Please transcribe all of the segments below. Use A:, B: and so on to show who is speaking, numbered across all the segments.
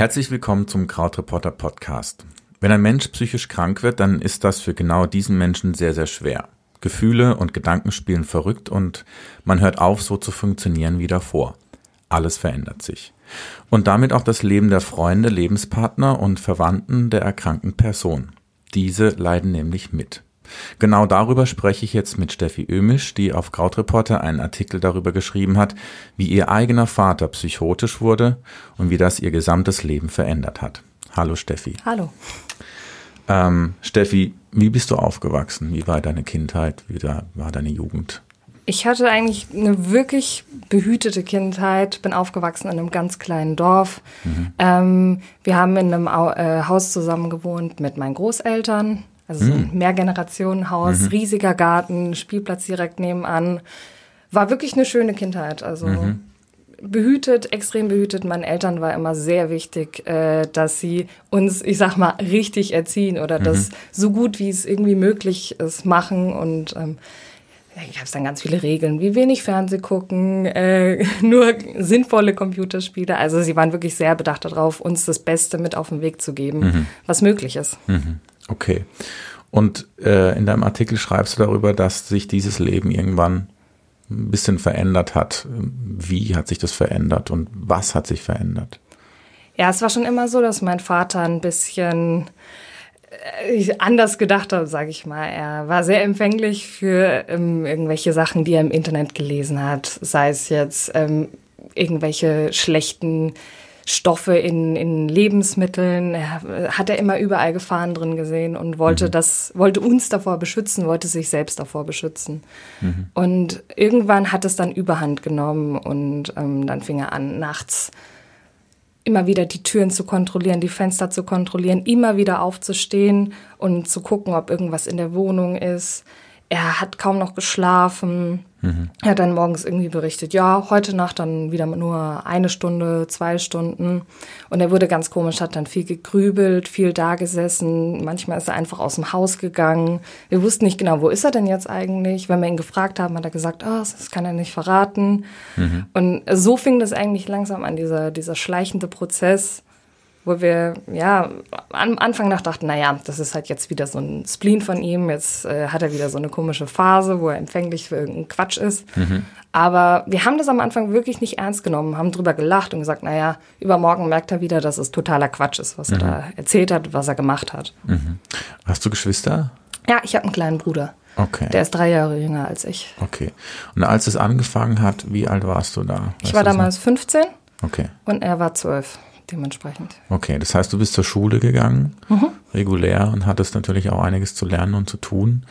A: Herzlich willkommen zum Krautreporter Podcast. Wenn ein Mensch psychisch krank wird, dann ist das für genau diesen Menschen sehr, sehr schwer. Gefühle und Gedanken spielen verrückt und man hört auf, so zu funktionieren wie davor. Alles verändert sich. Und damit auch das Leben der Freunde, Lebenspartner und Verwandten der erkrankten Person. Diese leiden nämlich mit. Genau darüber spreche ich jetzt mit Steffi Ömisch, die auf Krautreporter einen Artikel darüber geschrieben hat, wie ihr eigener Vater psychotisch wurde und wie das ihr gesamtes Leben verändert hat. Hallo Steffi.
B: Hallo.
A: Ähm, Steffi, wie bist du aufgewachsen? Wie war deine Kindheit? Wie war deine Jugend?
B: Ich hatte eigentlich eine wirklich behütete Kindheit, bin aufgewachsen in einem ganz kleinen Dorf. Mhm. Ähm, wir haben in einem äh, Haus zusammen gewohnt mit meinen Großeltern. Also so ein mhm. Mehrgenerationenhaus, mhm. riesiger Garten, Spielplatz direkt nebenan. War wirklich eine schöne Kindheit. Also mhm. behütet, extrem behütet. Meinen Eltern war immer sehr wichtig, äh, dass sie uns, ich sag mal, richtig erziehen oder mhm. das so gut wie es irgendwie möglich ist machen und ähm, ich habe dann ganz viele Regeln, wie wenig Fernseh gucken, äh, nur sinnvolle Computerspiele. Also sie waren wirklich sehr bedacht darauf, uns das Beste mit auf den Weg zu geben, mhm. was möglich ist.
A: Mhm. Okay. Und äh, in deinem Artikel schreibst du darüber, dass sich dieses Leben irgendwann ein bisschen verändert hat. Wie hat sich das verändert und was hat sich verändert?
B: Ja, es war schon immer so, dass mein Vater ein bisschen äh, anders gedacht hat, sage ich mal. Er war sehr empfänglich für ähm, irgendwelche Sachen, die er im Internet gelesen hat, sei es jetzt ähm, irgendwelche schlechten Stoffe in, in Lebensmitteln. Hat er immer überall Gefahren drin gesehen und wollte mhm. das, wollte uns davor beschützen, wollte sich selbst davor beschützen. Mhm. Und irgendwann hat es dann Überhand genommen und ähm, dann fing er an, nachts immer wieder die Türen zu kontrollieren, die Fenster zu kontrollieren, immer wieder aufzustehen und zu gucken, ob irgendwas in der Wohnung ist. Er hat kaum noch geschlafen. Mhm. Er hat dann morgens irgendwie berichtet, ja, heute Nacht dann wieder nur eine Stunde, zwei Stunden. Und er wurde ganz komisch, hat dann viel gegrübelt, viel da gesessen. Manchmal ist er einfach aus dem Haus gegangen. Wir wussten nicht genau, wo ist er denn jetzt eigentlich. Wenn wir ihn gefragt haben, hat er gesagt, oh, das kann er nicht verraten. Mhm. Und so fing das eigentlich langsam an, dieser, dieser schleichende Prozess wo wir ja am Anfang nach dachten, naja, das ist halt jetzt wieder so ein Spleen von ihm, jetzt äh, hat er wieder so eine komische Phase, wo er empfänglich für irgendeinen Quatsch ist. Mhm. Aber wir haben das am Anfang wirklich nicht ernst genommen, haben drüber gelacht und gesagt, naja, übermorgen merkt er wieder, dass es totaler Quatsch ist, was mhm. er da erzählt hat, was er gemacht hat.
A: Mhm. Hast du Geschwister?
B: Ja, ich habe einen kleinen Bruder.
A: Okay.
B: Der ist drei Jahre jünger als ich.
A: Okay. Und als es angefangen hat, wie alt warst du da? Weißt
B: ich war damals 15.
A: Okay.
B: Und er war zwölf dementsprechend.
A: Okay, das heißt, du bist zur Schule gegangen, mhm. regulär, und hattest natürlich auch einiges zu lernen und zu tun.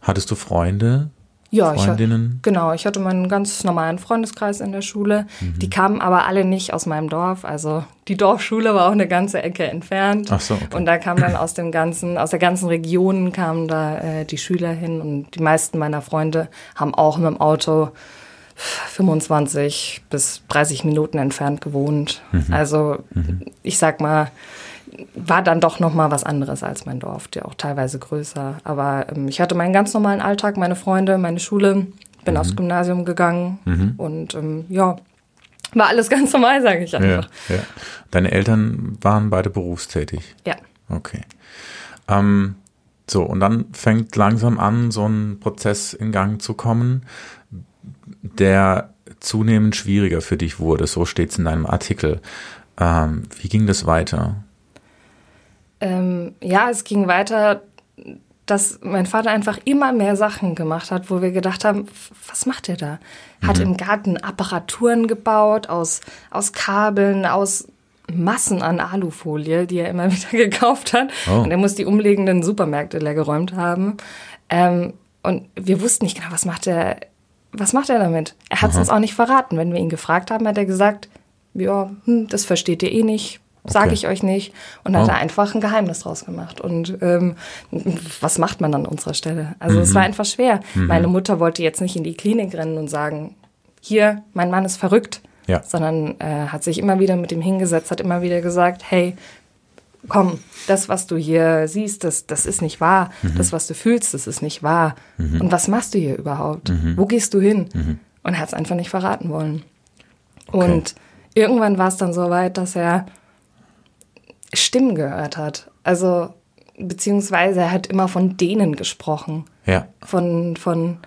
A: Hattest du Freunde?
B: Ja, Freundinnen? Ich, genau. Ich hatte meinen ganz normalen Freundeskreis in der Schule. Mhm. Die kamen aber alle nicht aus meinem Dorf. Also die Dorfschule war auch eine ganze Ecke entfernt.
A: Ach so, okay.
B: Und da kamen dann aus dem ganzen, aus der ganzen Region kamen da äh, die Schüler hin und die meisten meiner Freunde haben auch mit dem Auto 25 bis 30 Minuten entfernt gewohnt. Mhm. Also mhm. ich sag mal, war dann doch noch mal was anderes als mein Dorf, der auch teilweise größer. Aber ähm, ich hatte meinen ganz normalen Alltag, meine Freunde, meine Schule, bin mhm. aufs Gymnasium gegangen mhm. und ähm, ja, war alles ganz normal, sage ich einfach.
A: Ja, ja. Deine Eltern waren beide berufstätig?
B: Ja.
A: Okay. Ähm, so, und dann fängt langsam an, so ein Prozess in Gang zu kommen der zunehmend schwieriger für dich wurde. So steht es in deinem Artikel. Ähm, wie ging das weiter?
B: Ähm, ja, es ging weiter, dass mein Vater einfach immer mehr Sachen gemacht hat, wo wir gedacht haben, was macht er da? Hat mhm. im Garten Apparaturen gebaut aus, aus Kabeln, aus Massen an Alufolie, die er immer wieder gekauft hat. Oh. Und er muss die umliegenden Supermärkte leergeräumt haben. Ähm, und wir wussten nicht genau, was macht er was macht er damit? Er hat es uns auch nicht verraten. Wenn wir ihn gefragt haben, hat er gesagt, ja, hm, das versteht ihr eh nicht, sage okay. ich euch nicht. Und oh. hat er einfach ein Geheimnis draus gemacht. Und ähm, was macht man an unserer Stelle? Also mhm. es war einfach schwer. Mhm. Meine Mutter wollte jetzt nicht in die Klinik rennen und sagen, hier, mein Mann ist verrückt. Ja. Sondern äh, hat sich immer wieder mit ihm hingesetzt, hat immer wieder gesagt, hey, komm, das, was du hier siehst, das, das ist nicht wahr. Mhm. Das, was du fühlst, das ist nicht wahr. Mhm. Und was machst du hier überhaupt? Mhm. Wo gehst du hin? Mhm. Und er hat es einfach nicht verraten wollen. Okay. Und irgendwann war es dann so weit, dass er Stimmen gehört hat. Also, beziehungsweise er hat immer von denen gesprochen.
A: Ja.
B: Von, von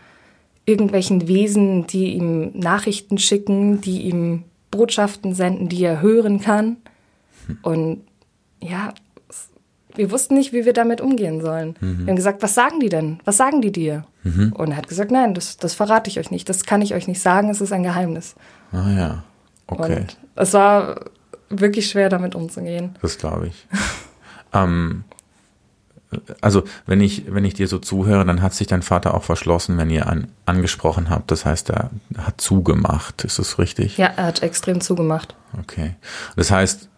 B: irgendwelchen Wesen, die ihm Nachrichten schicken, die ihm Botschaften senden, die er hören kann. Hm. Und ja, wir wussten nicht, wie wir damit umgehen sollen. Mhm. Wir haben gesagt, was sagen die denn? Was sagen die dir? Mhm. Und er hat gesagt, nein, das, das verrate ich euch nicht. Das kann ich euch nicht sagen. Es ist ein Geheimnis.
A: Ah ja, okay.
B: Und es war wirklich schwer, damit umzugehen.
A: Das glaube ich. ähm, also wenn ich, wenn ich dir so zuhöre, dann hat sich dein Vater auch verschlossen, wenn ihr an, angesprochen habt. Das heißt, er hat zugemacht. Ist das richtig?
B: Ja, er hat extrem zugemacht.
A: Okay. Das heißt,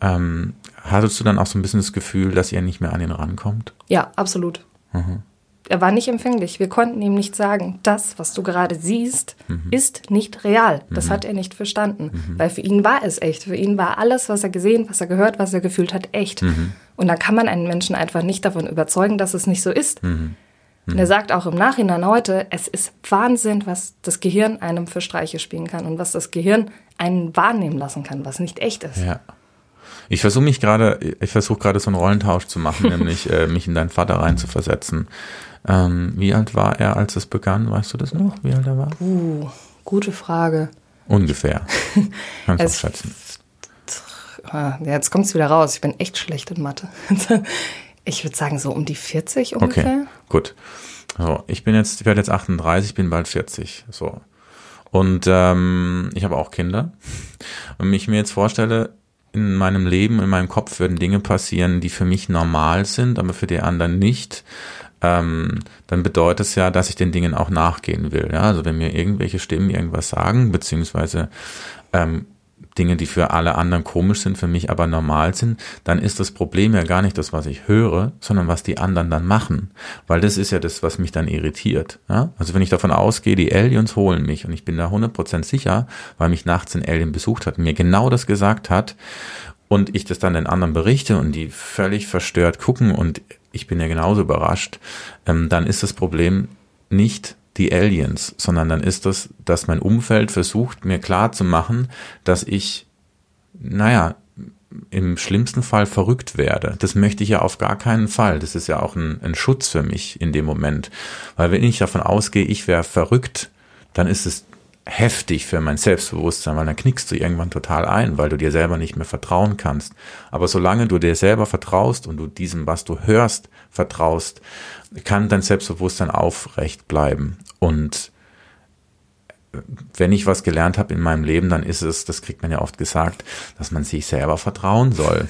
A: ähm, hattest du dann auch so ein bisschen das Gefühl, dass ihr nicht mehr an ihn rankommt?
B: Ja, absolut. Mhm. Er war nicht empfänglich. Wir konnten ihm nicht sagen, das, was du gerade siehst, mhm. ist nicht real. Das mhm. hat er nicht verstanden. Mhm. Weil für ihn war es echt. Für ihn war alles, was er gesehen, was er gehört, was er gefühlt hat, echt. Mhm. Und da kann man einen Menschen einfach nicht davon überzeugen, dass es nicht so ist. Mhm. Und er sagt auch im Nachhinein heute, es ist Wahnsinn, was das Gehirn einem für Streiche spielen kann und was das Gehirn einen wahrnehmen lassen kann, was nicht echt ist.
A: Ja. Ich versuche mich gerade, ich versuche gerade so einen Rollentausch zu machen, nämlich äh, mich in deinen Vater reinzuversetzen. Ähm, wie alt war er, als es begann? Weißt du das noch, wie alt er war?
B: Uh, gute Frage.
A: Ungefähr. Kannst du schätzen.
B: Ah, jetzt kommt es wieder raus. Ich bin echt schlecht in Mathe. Ich würde sagen, so um die 40 ungefähr.
A: Okay, gut. So, ich bin jetzt, ich werde jetzt 38, bin bald 40. So. Und ähm, ich habe auch Kinder. Und wenn ich mir jetzt vorstelle, in meinem Leben, in meinem Kopf würden Dinge passieren, die für mich normal sind, aber für die anderen nicht ähm, dann bedeutet es ja, dass ich den Dingen auch nachgehen will. Ja? Also wenn mir irgendwelche Stimmen irgendwas sagen, beziehungsweise ähm, Dinge, die für alle anderen komisch sind, für mich aber normal sind, dann ist das Problem ja gar nicht das, was ich höre, sondern was die anderen dann machen. Weil das ist ja das, was mich dann irritiert. Ja? Also wenn ich davon ausgehe, die Aliens holen mich und ich bin da 100% sicher, weil mich nachts ein Alien besucht hat mir genau das gesagt hat und ich das dann den anderen berichte und die völlig verstört gucken und ich bin ja genauso überrascht, ähm, dann ist das Problem nicht die Aliens, sondern dann ist das, dass mein Umfeld versucht, mir klar zu machen, dass ich, naja, im schlimmsten Fall verrückt werde. Das möchte ich ja auf gar keinen Fall. Das ist ja auch ein, ein Schutz für mich in dem Moment. Weil wenn ich davon ausgehe, ich wäre verrückt, dann ist es heftig für mein Selbstbewusstsein, weil dann knickst du irgendwann total ein, weil du dir selber nicht mehr vertrauen kannst. Aber solange du dir selber vertraust und du diesem, was du hörst, vertraust, kann dein Selbstbewusstsein aufrecht bleiben. Und wenn ich was gelernt habe in meinem Leben, dann ist es, das kriegt man ja oft gesagt, dass man sich selber vertrauen soll.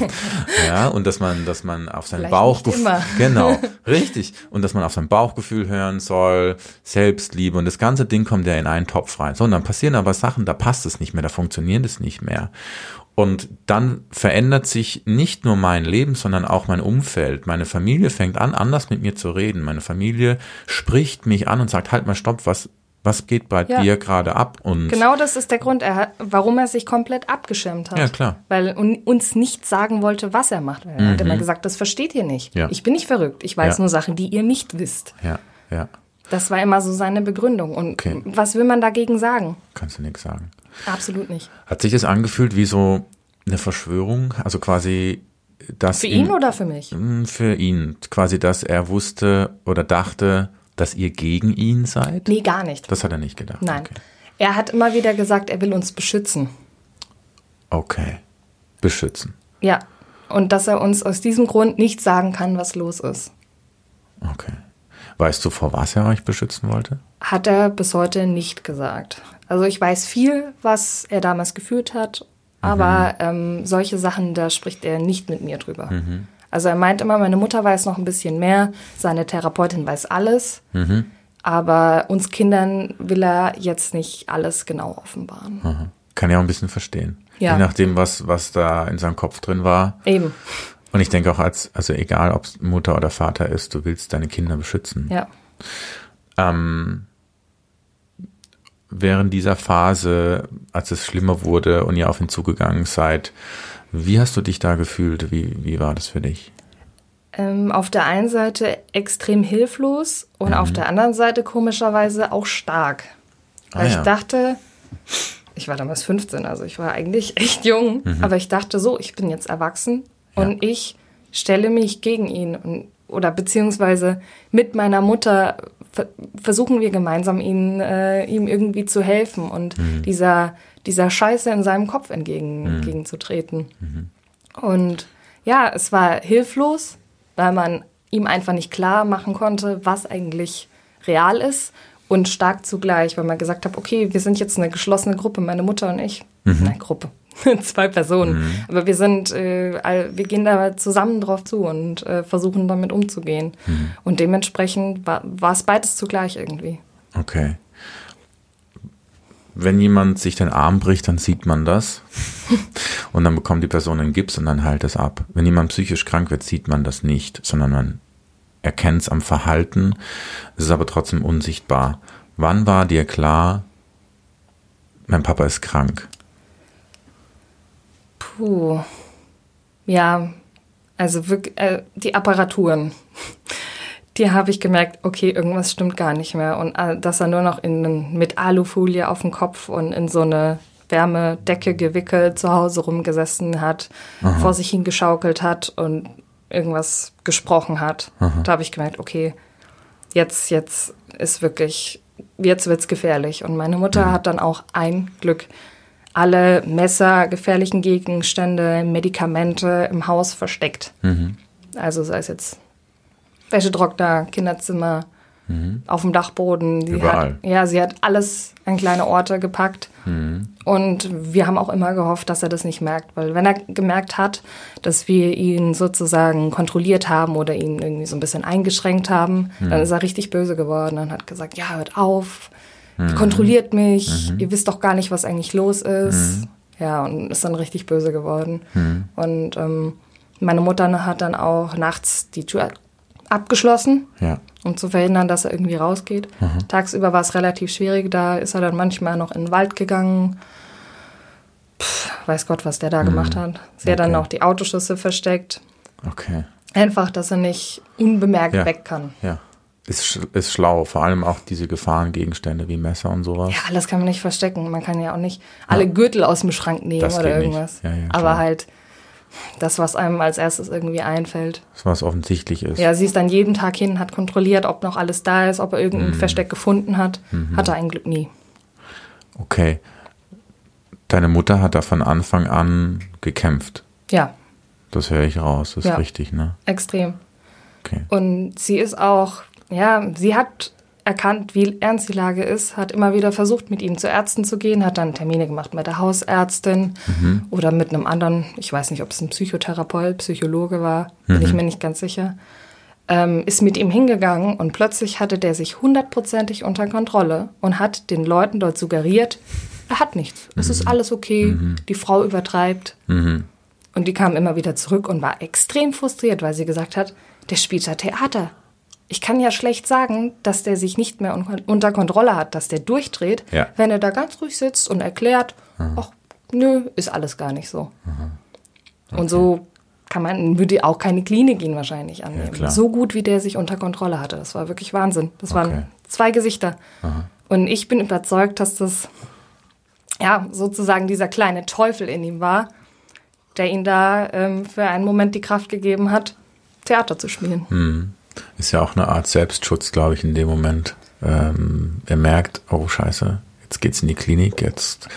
A: ja, und dass man, dass man auf sein Bauchgefühl, genau, richtig, und dass man auf sein Bauchgefühl hören soll, Selbstliebe und das ganze Ding kommt ja in einen Topf rein. So, und dann passieren aber Sachen, da passt es nicht mehr, da funktioniert es nicht mehr. Und dann verändert sich nicht nur mein Leben, sondern auch mein Umfeld. Meine Familie fängt an, anders mit mir zu reden. Meine Familie spricht mich an und sagt, halt mal stopp, was, was geht bei ja. dir gerade ab? Und
B: genau das ist der Grund, er, warum er sich komplett abgeschirmt hat.
A: Ja, klar.
B: Weil uns nicht sagen wollte, was er macht. Er mhm. hat immer gesagt, das versteht ihr nicht. Ja. Ich bin nicht verrückt. Ich weiß ja. nur Sachen, die ihr nicht wisst.
A: Ja, ja.
B: Das war immer so seine Begründung. Und okay. was will man dagegen sagen?
A: Kannst du nichts sagen.
B: Absolut nicht.
A: Hat sich das angefühlt wie so eine Verschwörung? Also quasi dass
B: Für ihn, ihn oder für mich?
A: Hm, für ihn. Quasi, dass er wusste oder dachte, dass ihr gegen ihn seid?
B: Nee, gar nicht.
A: Das hat er nicht gedacht.
B: Nein. Okay. Er hat immer wieder gesagt, er will uns beschützen.
A: Okay. Beschützen.
B: Ja. Und dass er uns aus diesem Grund nicht sagen kann, was los ist.
A: Okay. Weißt du, vor was er euch beschützen wollte?
B: Hat er bis heute nicht gesagt. Also ich weiß viel, was er damals gefühlt hat, aber mhm. ähm, solche Sachen, da spricht er nicht mit mir drüber. Mhm. Also er meint immer, meine Mutter weiß noch ein bisschen mehr, seine Therapeutin weiß alles, mhm. aber uns Kindern will er jetzt nicht alles genau offenbaren.
A: Mhm. Kann ja auch ein bisschen verstehen. Ja. Je nachdem, was, was da in seinem Kopf drin war.
B: Eben.
A: Und ich denke auch als, also egal ob es Mutter oder Vater ist, du willst deine Kinder beschützen.
B: Ja.
A: Ähm, während dieser Phase, als es schlimmer wurde und ihr auf ihn zugegangen seid, Wie hast du dich da gefühlt? Wie, wie war das für dich?
B: Ähm, auf der einen Seite extrem hilflos und mhm. auf der anderen Seite komischerweise auch stark. Weil ah, ja. ich dachte, ich war damals 15, also ich war eigentlich echt jung, mhm. aber ich dachte so, ich bin jetzt erwachsen ja. und ich stelle mich gegen ihn und, oder beziehungsweise mit meiner Mutter versuchen wir gemeinsam ihn, äh, ihm irgendwie zu helfen und mhm. dieser, dieser Scheiße in seinem Kopf entgegen, mhm. entgegenzutreten. Mhm. Und ja, es war hilflos, weil man ihm einfach nicht klar machen konnte, was eigentlich real ist und stark zugleich, weil man gesagt hat, okay, wir sind jetzt eine geschlossene Gruppe, meine Mutter und ich. Mhm. Eine Gruppe. Zwei Personen. Mhm. Aber wir sind, äh, wir gehen da zusammen drauf zu und äh, versuchen damit umzugehen. Mhm. Und dementsprechend war, war es beides zugleich irgendwie.
A: Okay. Wenn jemand sich den Arm bricht, dann sieht man das. und dann bekommt die Person einen Gips und dann heilt es ab. Wenn jemand psychisch krank wird, sieht man das nicht, sondern man erkennt es am Verhalten, es ist aber trotzdem unsichtbar. Wann war dir klar, mein Papa ist krank?
B: Puh. Ja, also wirklich, äh, die Apparaturen. Die habe ich gemerkt, okay, irgendwas stimmt gar nicht mehr. Und äh, dass er nur noch in, mit Alufolie auf dem Kopf und in so eine Wärmedecke gewickelt zu Hause rumgesessen hat, Aha. vor sich hingeschaukelt hat und irgendwas gesprochen hat. Aha. Da habe ich gemerkt, okay, jetzt, jetzt ist wirklich, jetzt wird es gefährlich. Und meine Mutter mhm. hat dann auch ein Glück alle Messer, gefährlichen Gegenstände, Medikamente im Haus versteckt. Mhm. Also sei es jetzt Wäschetrockner, Kinderzimmer, mhm. auf dem Dachboden. Sie
A: Überall.
B: Hat, ja, sie hat alles an kleine Orte gepackt. Mhm. Und wir haben auch immer gehofft, dass er das nicht merkt. Weil wenn er gemerkt hat, dass wir ihn sozusagen kontrolliert haben oder ihn irgendwie so ein bisschen eingeschränkt haben, mhm. dann ist er richtig böse geworden und hat gesagt, ja, hört auf, mhm. kontrolliert mich, mhm. ihr wisst doch gar nicht, was eigentlich los ist. Mhm. Ja, und ist dann richtig böse geworden. Und ähm, meine Mutter hat dann auch nachts die Tür abgeschlossen, ja. um zu verhindern, dass er irgendwie rausgeht. Mhm. Tagsüber war es relativ schwierig, da ist er dann manchmal noch in den Wald gegangen. Pff, weiß Gott, was der da mhm. gemacht hat. Sie okay. hat dann auch die Autoschüsse versteckt.
A: Okay.
B: Einfach, dass er nicht unbemerkt
A: ja.
B: weg kann.
A: Ja. Ist, ist schlau, vor allem auch diese Gefahrengegenstände wie Messer und sowas.
B: Ja, alles kann man nicht verstecken. Man kann ja auch nicht alle ja. Gürtel aus dem Schrank nehmen das oder irgendwas. Ja, Aber halt das, was einem als erstes irgendwie einfällt.
A: Das, was offensichtlich ist.
B: Ja, sie ist dann jeden Tag hin, hat kontrolliert, ob noch alles da ist, ob er irgendein mhm. Versteck gefunden hat. Mhm. Hat er ein Glück nie.
A: Okay. Deine Mutter hat da von Anfang an gekämpft.
B: Ja.
A: Das höre ich raus, das ja. ist richtig, ne?
B: Extrem. Okay. Und sie ist auch, ja, sie hat erkannt, wie ernst die Lage ist, hat immer wieder versucht, mit ihm zu Ärzten zu gehen, hat dann Termine gemacht mit der Hausärztin mhm. oder mit einem anderen, ich weiß nicht, ob es ein Psychotherapeut, Psychologe war, mhm. bin ich mhm. mir nicht ganz sicher, ähm, ist mit ihm hingegangen und plötzlich hatte der sich hundertprozentig unter Kontrolle und hat den Leuten dort suggeriert, er hat nichts, es ist mhm. alles okay, mhm. die Frau übertreibt. Mhm. Und die kam immer wieder zurück und war extrem frustriert, weil sie gesagt hat, der spielt ja Theater ich kann ja schlecht sagen, dass der sich nicht mehr un unter Kontrolle hat, dass der durchdreht, ja. wenn er da ganz ruhig sitzt und erklärt, ach, nö, ist alles gar nicht so. Okay. Und so kann man, würde auch keine Klinik ihn wahrscheinlich annehmen. Ja, so gut, wie der sich unter Kontrolle hatte. Das war wirklich Wahnsinn. Das okay. waren zwei Gesichter. Aha. Und ich bin überzeugt, dass das ja sozusagen dieser kleine Teufel in ihm war, der ihn da ähm, für einen Moment die Kraft gegeben hat, Theater zu spielen.
A: Ist ja auch eine Art Selbstschutz, glaube ich, in dem Moment. Ähm, er merkt, oh Scheiße, jetzt geht's in die Klinik, jetzt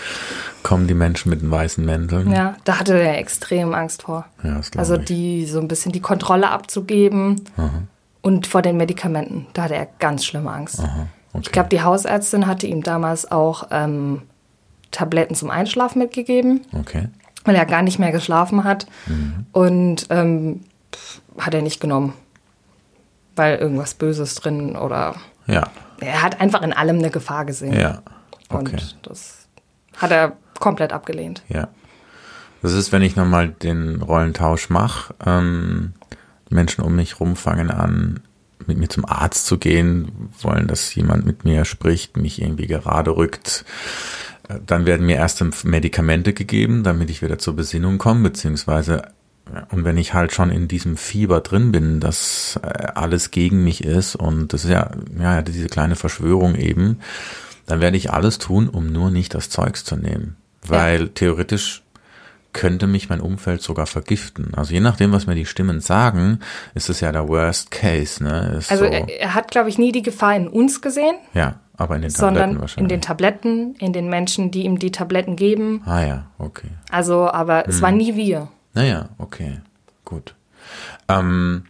A: kommen die Menschen mit den weißen Mänteln.
B: Ja, da hatte er extrem Angst vor. Ja, das also ich. die so ein bisschen die Kontrolle abzugeben Aha. und vor den Medikamenten. Da hatte er ganz schlimme Angst. Aha, okay. Ich glaube, die Hausärztin hatte ihm damals auch ähm, Tabletten zum Einschlafen mitgegeben.
A: Okay.
B: Weil er gar nicht mehr geschlafen hat. Mhm. Und ähm, hat er nicht genommen weil irgendwas Böses drin oder.
A: Ja.
B: Er hat einfach in allem eine Gefahr gesehen.
A: Ja. Okay.
B: Und das hat er komplett abgelehnt.
A: Ja. Das ist, wenn ich nochmal den Rollentausch mache. Ähm, Menschen um mich rum fangen an, mit mir zum Arzt zu gehen, wollen, dass jemand mit mir spricht, mich irgendwie gerade rückt. dann werden mir erst Medikamente gegeben, damit ich wieder zur Besinnung komme, beziehungsweise und wenn ich halt schon in diesem Fieber drin bin, dass äh, alles gegen mich ist und das ist ja, ja, diese kleine Verschwörung eben, dann werde ich alles tun, um nur nicht das Zeugs zu nehmen. Weil ja. theoretisch könnte mich mein Umfeld sogar vergiften. Also je nachdem, was mir die Stimmen sagen, ist es ja der Worst Case. Ne?
B: Ist also so, er, hat, glaube ich, nie die Gefahr in uns gesehen.
A: Ja, aber in den Tabletten sondern
B: wahrscheinlich. in den Tabletten, in den Menschen, die ihm die Tabletten geben.
A: Ah ja, okay.
B: Also, aber es hm. war nie wir.
A: Naja, okay, gut. Ähm,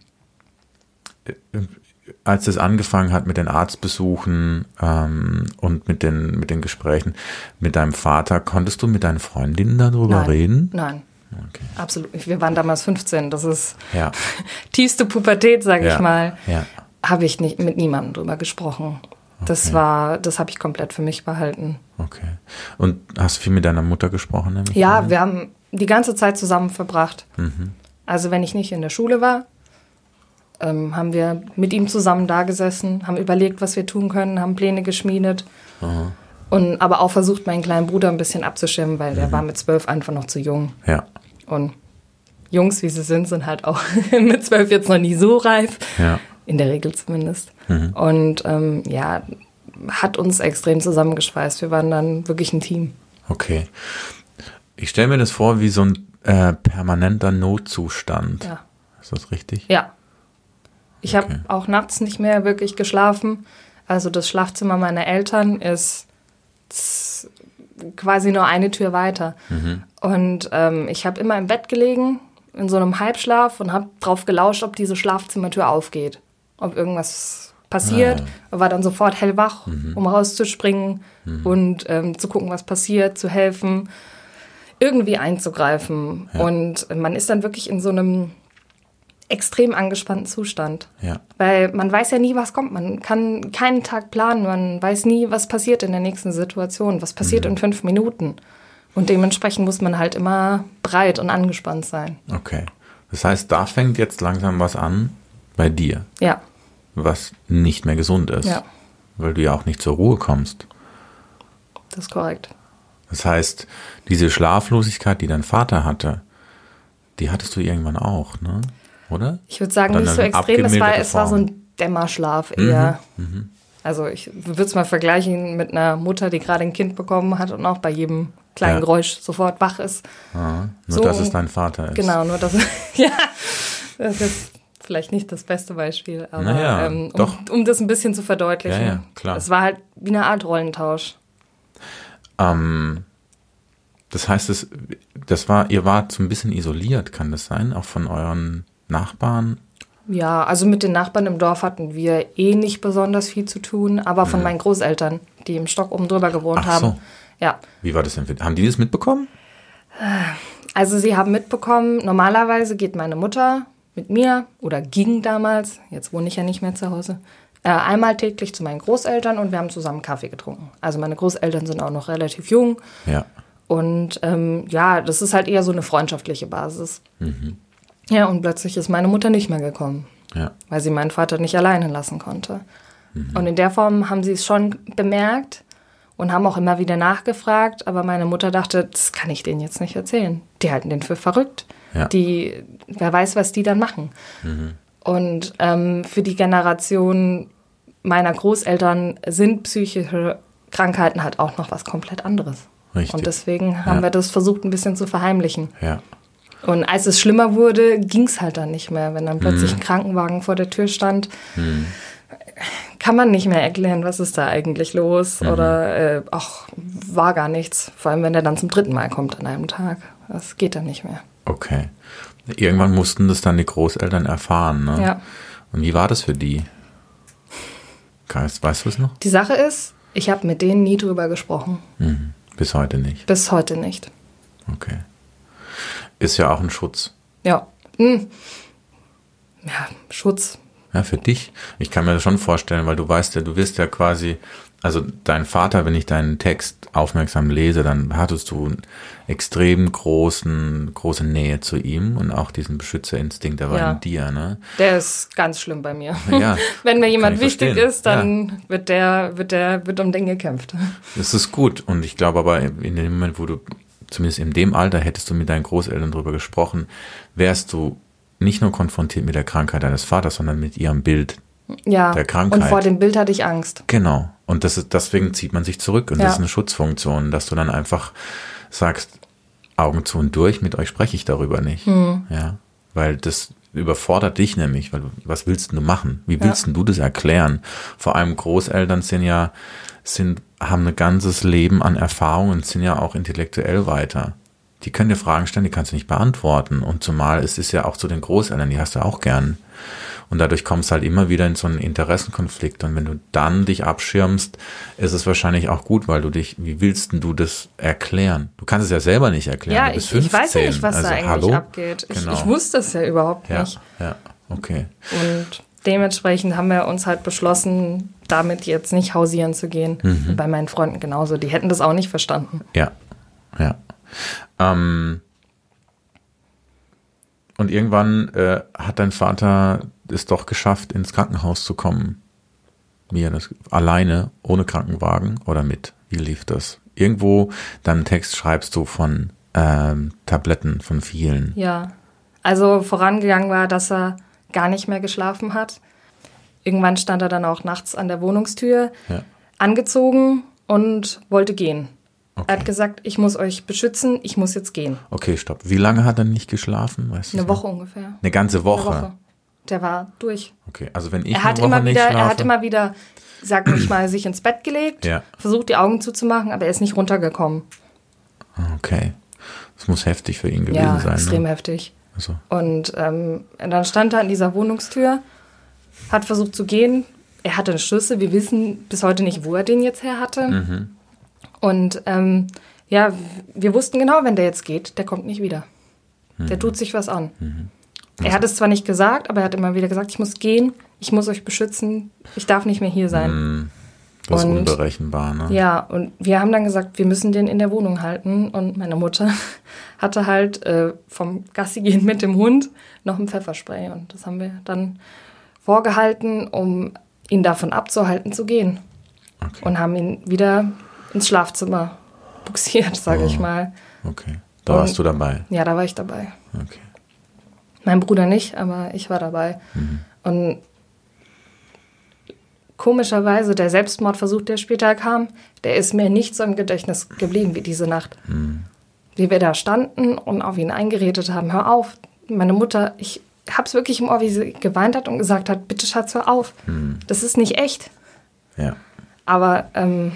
A: als es angefangen hat mit den Arztbesuchen ähm, und mit den, mit den Gesprächen mit deinem Vater, konntest du mit deinen Freundinnen darüber
B: Nein.
A: reden?
B: Nein. Okay. Absolut. Wir waren damals 15. Das ist ja. tiefste Pubertät, sage
A: ja.
B: ich mal.
A: Ja.
B: Habe ich nicht mit niemandem drüber gesprochen. Das okay. war, das habe ich komplett für mich behalten.
A: Okay. Und hast du viel mit deiner Mutter gesprochen?
B: Ja, wir haben die ganze Zeit zusammen verbracht. Mhm. Also wenn ich nicht in der Schule war, ähm, haben wir mit ihm zusammen da gesessen, haben überlegt, was wir tun können, haben Pläne geschmiedet. Aha. Und aber auch versucht, meinen kleinen Bruder ein bisschen abzuschirmen, weil mhm. der war mit zwölf einfach noch zu jung.
A: Ja.
B: Und Jungs, wie sie sind, sind halt auch mit zwölf jetzt noch nie so reif.
A: Ja.
B: In der Regel zumindest. Mhm. Und ähm, ja, hat uns extrem zusammengeschweißt. Wir waren dann wirklich ein Team.
A: Okay. Ich stelle mir das vor wie so ein äh, permanenter Notzustand.
B: Ja.
A: Ist das richtig?
B: Ja. Ich okay. habe auch nachts nicht mehr wirklich geschlafen. Also das Schlafzimmer meiner Eltern ist quasi nur eine Tür weiter. Mhm. Und ähm, ich habe immer im Bett gelegen, in so einem Halbschlaf und habe drauf gelauscht, ob diese Schlafzimmertür aufgeht. Ob irgendwas passiert. Ah. War dann sofort hellwach, mhm. um rauszuspringen mhm. und ähm, zu gucken, was passiert, zu helfen, irgendwie einzugreifen. Ja. Und man ist dann wirklich in so einem extrem angespannten Zustand.
A: Ja.
B: Weil man weiß ja nie, was kommt. Man kann keinen Tag planen. Man weiß nie, was passiert in der nächsten Situation. Was passiert mhm. in fünf Minuten. Und dementsprechend muss man halt immer breit und angespannt sein.
A: Okay. Das heißt, da fängt jetzt langsam was an bei dir.
B: Ja.
A: Was nicht mehr gesund ist.
B: Ja.
A: Weil du ja auch nicht zur Ruhe kommst.
B: Das ist korrekt.
A: Das heißt, diese Schlaflosigkeit, die dein Vater hatte, die hattest du irgendwann auch, ne? oder?
B: Ich würde sagen, nicht so extrem. Es war, es war so ein Dämmerschlaf eher. Mhm, mhm. Also ich würde es mal vergleichen mit einer Mutter, die gerade ein Kind bekommen hat und auch bei jedem kleinen ja. Geräusch sofort wach ist.
A: Ah, nur, so, dass es dein Vater ist.
B: Genau, nur dass ja, das ist vielleicht nicht das beste Beispiel, aber
A: naja,
B: ähm, um, um, das ein bisschen zu verdeutlichen.
A: Ja, ja, klar.
B: Es war halt wie eine Art Rollentausch.
A: Ähm, das heißt, es, das war, ihr wart so ein bisschen isoliert, kann das sein, auch von euren Nachbarn?
B: Ja, also mit den Nachbarn im Dorf hatten wir eh nicht besonders viel zu tun, aber von mhm. meinen Großeltern, die im Stock oben drüber gewohnt Ach haben. So. Ja.
A: Wie war das denn? Haben die das mitbekommen?
B: Also sie haben mitbekommen, normalerweise geht meine Mutter mit mir oder ging damals, jetzt wohne ich ja nicht mehr zu Hause, äh, einmal täglich zu meinen Großeltern und wir haben zusammen Kaffee getrunken. Also meine Großeltern sind auch noch relativ jung.
A: Ja.
B: Und ähm, ja, das ist halt eher so eine freundschaftliche Basis. Mhm. Ja, und plötzlich ist meine Mutter nicht mehr gekommen,
A: ja.
B: weil sie meinen Vater nicht alleine lassen konnte. Mhm. Und in der Form haben sie es schon bemerkt und haben auch immer wieder nachgefragt, aber meine Mutter dachte, das kann ich denen jetzt nicht erzählen. Die halten den für verrückt.
A: Ja.
B: Die, wer weiß, was die dann machen.
A: Mhm.
B: Und ähm, für die Generation meiner Großeltern sind psychische Krankheiten halt auch noch was komplett anderes.
A: Richtig.
B: Und deswegen haben ja. wir das versucht, ein bisschen zu verheimlichen.
A: Ja.
B: Und als es schlimmer wurde, ging es halt dann nicht mehr. Wenn dann plötzlich mhm. ein Krankenwagen vor der Tür stand,
A: mhm.
B: kann man nicht mehr erklären, was ist da eigentlich los. Mhm. Oder äh, ach, war gar nichts. Vor allem, wenn er dann zum dritten Mal kommt an einem Tag. Das geht dann nicht mehr.
A: Okay. Irgendwann mussten das dann die Großeltern erfahren, ne?
B: Ja.
A: Und wie war das für die? Weißt du es noch?
B: Die Sache ist, ich habe mit denen nie drüber gesprochen.
A: Mhm. Bis heute nicht.
B: Bis heute nicht.
A: Okay. Ist ja auch ein Schutz.
B: Ja. Hm. Ja, Schutz.
A: Ja, für dich. Ich kann mir das schon vorstellen, weil du weißt ja, du wirst ja quasi Also dein Vater, wenn ich deinen Text aufmerksam lese, dann hattest du einen extrem großen, große Nähe zu ihm und auch diesen Beschützerinstinkt, der war
B: Ja.
A: in dir, ne?
B: Der ist ganz schlimm bei mir.
A: Ja,
B: Wenn mir jemand
A: ich
B: wichtig
A: verstehen.
B: ist, dann wird der, wird der, wird um den gekämpft.
A: Das ist gut. Und ich glaube aber, in dem Moment, wo du, zumindest in dem Alter, hättest du mit deinen Großeltern drüber gesprochen, wärst du nicht nur konfrontiert mit der Krankheit deines Vaters, sondern mit ihrem Bild.
B: Ja.
A: Der Krankheit.
B: Und vor dem Bild hatte ich Angst.
A: Genau. Und das ist, deswegen zieht man sich zurück. Und
B: Ja.
A: das ist eine Schutzfunktion, dass du dann einfach sagst, Augen zu und durch, mit euch spreche ich darüber nicht.
B: Hm.
A: Ja. Weil das überfordert dich nämlich, weil was willst denn du machen? Wie willst denn du das erklären? Vor allem Großeltern sind ja, sind, haben ein ganzes Leben an Erfahrung und sind ja auch intellektuell weiter. Die können dir Fragen stellen, die kannst du nicht beantworten. Und zumal es ist ja auch zu den Großeltern, die hast du auch gern. Und dadurch kommst du halt immer wieder in so einen Interessenkonflikt. Und wenn du dann dich abschirmst, ist es wahrscheinlich auch gut, weil du dich, wie willst denn du das erklären? Du kannst es ja selber nicht erklären.
B: Ja,
A: du bist
B: ich, ich weiß ja
A: 15.
B: nicht, was
A: also,
B: da eigentlich
A: hallo?
B: abgeht. Ich,
A: Genau.
B: ich wusste es ja überhaupt
A: Ja,
B: nicht.
A: ja, okay.
B: Und dementsprechend haben wir uns halt beschlossen, damit jetzt nicht hausieren zu gehen.
A: Mhm.
B: Bei meinen Freunden genauso. Die hätten das auch nicht verstanden.
A: Ja, ja. Ähm, und irgendwann äh, hat dein Vater es doch geschafft, ins Krankenhaus zu kommen. Er das alleine, ohne Krankenwagen oder mit? Wie lief das? Irgendwo deinen Text schreibst du von ähm, Tabletten von vielen.
B: Ja. Also vorangegangen war, dass er gar nicht mehr geschlafen hat. Irgendwann stand er dann auch nachts an der Wohnungstür,
A: Ja.
B: angezogen und wollte gehen.
A: Okay.
B: Er hat gesagt, ich muss euch beschützen, ich muss jetzt gehen.
A: Okay, stopp. Wie lange hat er nicht geschlafen? Weißt
B: Eine? Woche ungefähr.
A: Eine ganze Woche.
B: Eine Woche. Der war durch.
A: Okay, also wenn ich
B: Er hat immer
A: nicht
B: wieder,
A: schlafe,
B: er hat immer wieder, sag ich mal, sich ins Bett gelegt,
A: Ja.
B: versucht die Augen zuzumachen, aber er ist nicht runtergekommen.
A: okay, das muss heftig für ihn gewesen
B: Ja,
A: sein.
B: extrem
A: ne?
B: heftig.
A: Also,
B: Und ähm, dann stand er an dieser Wohnungstür, hat versucht zu gehen. Er hatte einen Schlüssel. Wir wissen bis heute nicht, wo er den jetzt her hatte.
A: Mhm.
B: Und ähm, ja, wir wussten genau, wenn der jetzt geht, der kommt nicht wieder.
A: Mhm.
B: Der tut sich was an. Er hat es zwar nicht gesagt, aber er hat immer wieder gesagt, ich muss gehen, ich muss euch beschützen, ich darf nicht mehr hier sein.
A: das ist
B: Und-
A: unberechenbar, ne?
B: Ja, und wir haben dann gesagt, wir müssen den in der Wohnung halten. Und meine Mutter hatte halt äh, vom Gassi gehen mit dem Hund noch ein Pfefferspray. Und das haben wir dann vorgehalten, um ihn davon abzuhalten zu gehen.
A: Okay.
B: Und haben ihn wieder ins Schlafzimmer buxiert, sage ich mal.
A: Okay. Da warst du dabei.
B: Ja, da war ich dabei.
A: Okay.
B: Mein Bruder nicht, aber ich war dabei. Und komischerweise, der Selbstmordversuch, der später kam, der ist mir nicht so im Gedächtnis geblieben wie diese Nacht. Wie wir da standen und auf ihn eingeredet haben, hör auf. Meine Mutter, ich hab's wirklich im Ohr, wie sie geweint hat und gesagt hat, bitte Schatz, hör auf. Das ist nicht echt.
A: Ja.
B: Aber ähm,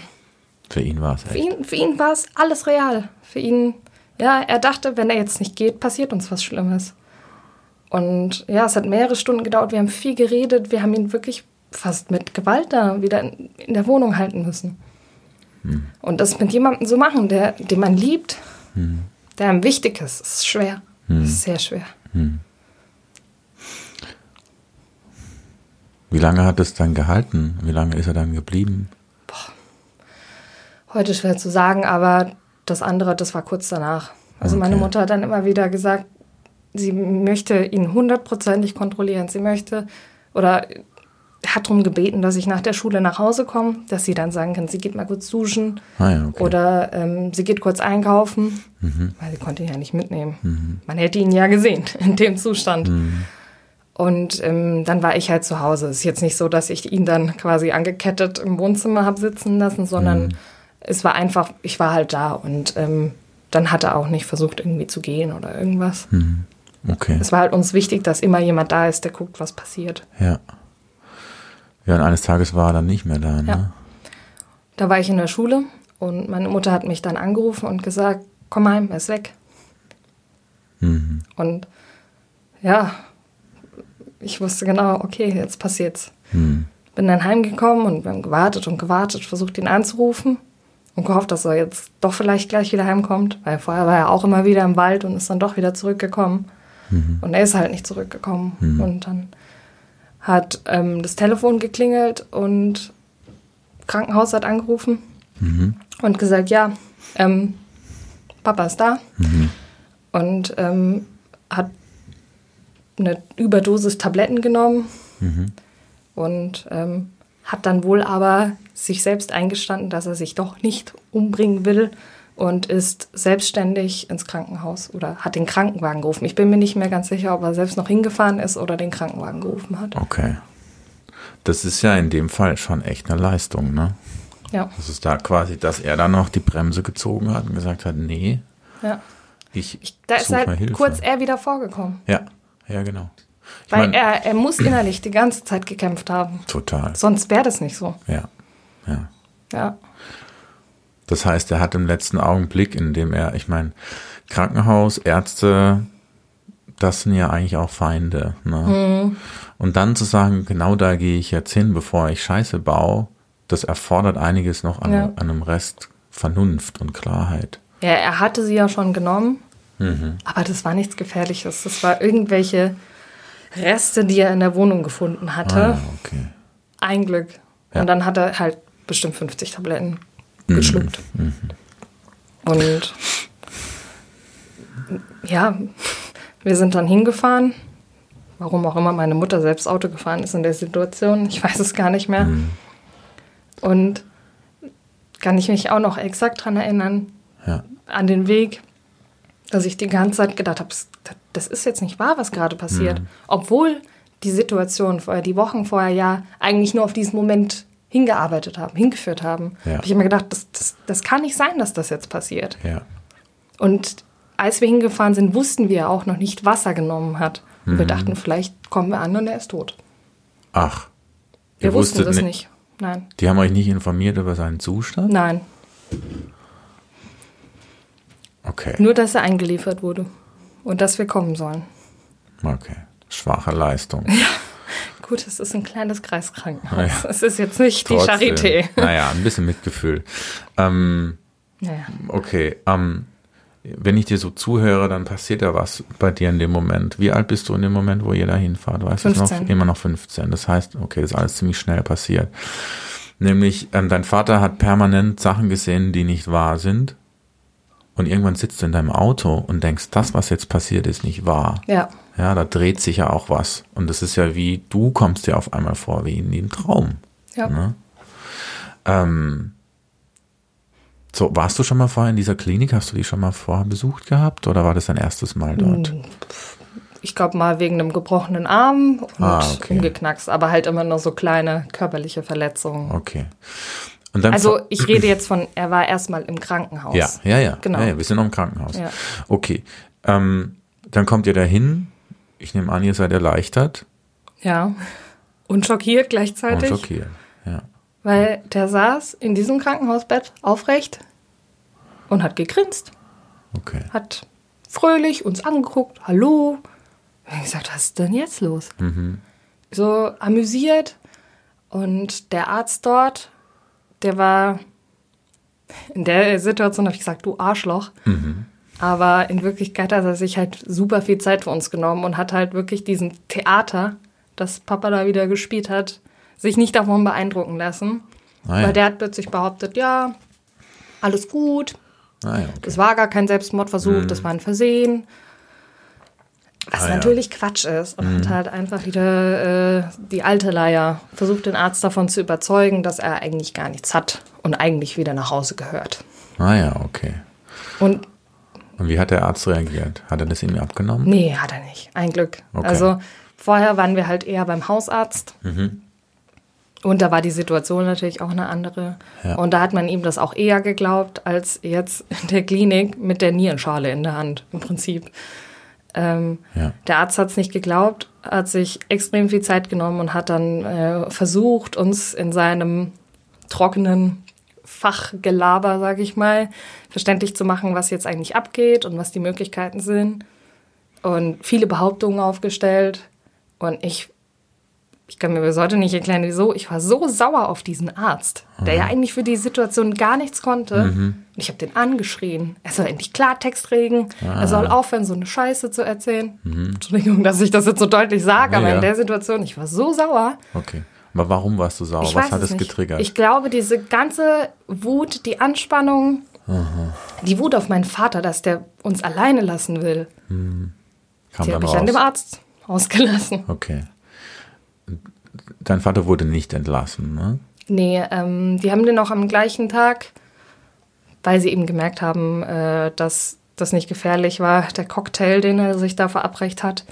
A: Für ihn war es
B: für
A: echt.
B: ihn, für ihn war es alles real. Für ihn, ja, er dachte, wenn er jetzt nicht geht, passiert uns was Schlimmes. Und ja, es hat mehrere Stunden gedauert. Wir haben viel geredet. Wir haben ihn wirklich fast mit Gewalt da wieder in, in der Wohnung halten müssen. Und das mit jemandem so machen, der, den man liebt, der einem wichtig ist, ist schwer. Ist sehr schwer.
A: Wie lange hat es dann gehalten? Wie lange ist er dann geblieben?
B: Heute schwer zu sagen, aber das andere, das war kurz danach. Also meine
A: Okay.
B: Mutter hat dann immer wieder gesagt, sie möchte ihn hundertprozentig kontrollieren. Sie möchte oder hat darum gebeten, dass ich nach der Schule nach Hause komme, dass sie dann sagen kann, sie geht mal kurz duschen
A: Ah ja, okay. Mhm.
B: oder ähm, sie geht kurz einkaufen, weil sie konnte ihn ja nicht mitnehmen. Man hätte ihn ja gesehen in dem Zustand.
A: Mhm.
B: Und ähm, dann war ich halt zu Hause. Es ist jetzt nicht so, dass ich ihn dann quasi angekettet im Wohnzimmer habe sitzen lassen, sondern
A: Mhm.
B: es war einfach, ich war halt da und ähm, dann hat er auch nicht versucht, irgendwie zu gehen oder irgendwas.
A: Okay.
B: Es war halt uns wichtig, dass immer jemand da ist, der guckt, was passiert.
A: Ja. Ja, und eines Tages war er dann nicht mehr da, ne?
B: Ja. Da war ich in der Schule und meine Mutter hat mich dann angerufen und gesagt, komm heim, er ist weg.
A: Mhm.
B: Und ja, ich wusste genau, okay, jetzt passiert's.
A: Mhm.
B: Bin dann heimgekommen und wir haben gewartet und gewartet, versucht ihn anzurufen und gehofft, dass er jetzt doch vielleicht gleich wieder heimkommt, weil vorher war er auch immer wieder im Wald und ist dann doch wieder zurückgekommen. Und er ist halt nicht zurückgekommen. Und dann hat ähm, das Telefon geklingelt und Krankenhaus hat angerufen und gesagt, ja, ähm, Papa ist da. Und ähm, hat eine Überdosis Tabletten genommen und ähm, hat dann wohl aber sich selbst eingestanden, dass er sich doch nicht umbringen will und ist selbstständig ins Krankenhaus oder hat den Krankenwagen gerufen. Ich bin mir nicht mehr ganz sicher, ob er selbst noch hingefahren ist oder den Krankenwagen gerufen hat.
A: Okay. Das ist ja in dem Fall schon echt eine Leistung, ne?
B: Ja,
A: Das ist da quasi, dass er dann noch die Bremse gezogen hat und gesagt hat, nee,
B: ja.
A: ich
B: Da ist halt
A: Hilfe.
B: kurz er wieder vorgekommen.
A: Ja, ja, genau. Ich
B: Weil
A: mein,
B: er, er muss innerlich die ganze Zeit gekämpft haben.
A: total.
B: Sonst wäre das nicht so.
A: Ja, ja.
B: Ja.
A: Das heißt, er hat im letzten Augenblick, in dem er, ich meine, Krankenhaus, Ärzte, das sind ja eigentlich auch Feinde. Ne? Und dann zu sagen, genau da gehe ich jetzt hin, bevor ich Scheiße baue, das erfordert einiges noch an,
B: Ja.
A: an einem Rest Vernunft und Klarheit.
B: Ja, er hatte sie ja schon genommen,
A: Mhm.
B: aber das war nichts Gefährliches. Das war irgendwelche Reste, die er in der Wohnung gefunden hatte.
A: Ah, okay.
B: Ein Glück.
A: Ja.
B: Und dann hat er halt bestimmt 50 Tabletten geschluckt.
A: Mhm.
B: Und ja, wir sind dann hingefahren. Warum auch immer meine Mutter selbst Auto gefahren ist in der Situation. Ich weiß es gar nicht mehr.
A: Mhm.
B: Und kann ich mich auch noch exakt dran erinnern,
A: Ja.
B: an den Weg, dass ich die ganze Zeit gedacht habe, das ist jetzt nicht wahr, was gerade passiert.
A: Mhm.
B: Obwohl die Situation vorher, die Wochen vorher ja eigentlich nur auf diesen Moment hingearbeitet haben, hingeführt haben.
A: Ja.
B: Habe ich immer gedacht, das, das, das kann nicht sein, dass das jetzt passiert.
A: Ja.
B: Und als wir hingefahren sind, wussten wir auch noch nicht, was er genommen hat. Und wir
A: Mhm.
B: dachten, vielleicht kommen wir an und er ist tot.
A: Ach.
B: Wir
A: ihr
B: wussten das
A: ni-
B: nicht. Nein.
A: Die haben euch nicht informiert über seinen Zustand?
B: Nein.
A: Okay.
B: Nur, dass er eingeliefert wurde. Und dass wir kommen sollen.
A: Okay. Schwache Leistung.
B: Gut, es ist ein kleines Kreiskrankenhaus.
A: Ah ja.
B: Es ist jetzt nicht die
A: Trotzdem.
B: Charité.
A: Naja, ein bisschen Mitgefühl. Ähm,
B: Naja.
A: okay. Ähm, wenn ich dir so zuhöre, dann passiert ja was bei dir in dem Moment. Wie alt bist du in dem Moment, wo ihr da hinfahrt? Weißt du es noch?
B: 15.
A: Immer noch 15. Das heißt, okay, das ist alles ziemlich schnell passiert. Nämlich, ähm, dein Vater hat permanent Sachen gesehen, die nicht wahr sind. Und irgendwann sitzt du in deinem Auto und denkst, das, was jetzt passiert, ist nicht wahr.
B: Ja.
A: Ja, da dreht sich ja auch was. Und das ist ja wie, du kommst dir auf einmal vor wie in einem Traum.
B: Ja.
A: Ne? Ähm, so, warst du schon mal vorher in dieser Klinik? Hast du die schon mal vorher besucht gehabt oder war das dein erstes Mal dort?
B: Ich glaube mal wegen einem gebrochenen Arm und
A: Ah, okay.
B: umgeknackst, aber halt immer nur so kleine körperliche Verletzungen.
A: Okay.
B: Also ich rede jetzt von, er war erstmal im Krankenhaus.
A: ja, ja, ja,
B: Genau.
A: ja, ja. Wir sind noch im Krankenhaus.
B: Ja.
A: Okay. Ähm, dann kommt ihr dahin. Ich nehme an, ihr seid erleichtert
B: Ja. Und schockiert
A: und
B: gleichzeitig,
A: schockiert. Ja.
B: weil der saß in diesem Krankenhausbett aufrecht und hat gegrinst,
A: Okay.
B: hat fröhlich uns angeguckt, hallo. Ich habe gesagt, was ist denn jetzt los?
A: Mhm.
B: So amüsiert. Und der Arzt dort, der war in der Situation, habe ich gesagt, du Arschloch.
A: Mhm.
B: Aber in Wirklichkeit hat er sich halt super viel Zeit für uns genommen und hat halt wirklich diesen Theater, das Papa da wieder gespielt hat, sich nicht davon beeindrucken lassen.
A: Ah, ja.
B: Weil der hat plötzlich behauptet, ja, alles gut,
A: Ah, ja, okay.
B: das war gar kein Selbstmordversuch, das war ein Versehen. Was
A: Ah, ja. Mhm.
B: natürlich Quatsch ist. Und hat halt einfach wieder äh, die alte Leier versucht, den Arzt davon zu überzeugen, dass er eigentlich gar nichts hat und eigentlich wieder nach Hause gehört.
A: Ah ja, okay.
B: Und
A: Und wie hat der Arzt reagiert? Hat er das ihm abgenommen?
B: nee, hat er nicht. Ein Glück.
A: Okay.
B: Also vorher waren wir halt eher beim Hausarzt.
A: Mhm.
B: Und da war die Situation natürlich auch eine andere.
A: Ja.
B: Und da hat man ihm das auch eher geglaubt, als jetzt in der Klinik mit der Nierenschale in der Hand, im Prinzip. Ähm,
A: Ja.
B: Der Arzt hat es nicht geglaubt, hat sich extrem viel Zeit genommen und hat dann äh, versucht, uns in seinem trockenen Fachgelaber, sage ich mal, verständlich zu machen, was jetzt eigentlich abgeht und was die Möglichkeiten sind. Und viele Behauptungen aufgestellt. Und ich, ich kann mir bis heute nicht erklären, wieso. Ich war so sauer auf diesen Arzt, der ja eigentlich für die Situation gar nichts konnte. Und ich habe den angeschrien. Er soll endlich Klartext reden. Er soll aufhören, so eine Scheiße zu erzählen. Entschuldigung, dass ich das jetzt so deutlich sage, aber
A: Ja.
B: in der Situation, ich war so sauer.
A: Okay. Aber warum warst du sauer?
B: Ich
A: Was hat
B: es
A: getriggert?
B: Ich glaube, diese ganze Wut, die Anspannung, die Wut auf meinen Vater, dass der uns alleine lassen will,
A: Kam
B: die habe ich an dem Arzt ausgelassen.
A: Okay. Dein Vater wurde nicht entlassen, ne?
B: Nee, ähm, die haben den auch am gleichen Tag, weil sie eben gemerkt haben, äh, dass das nicht gefährlich war, der Cocktail, den er sich da verabreicht hat,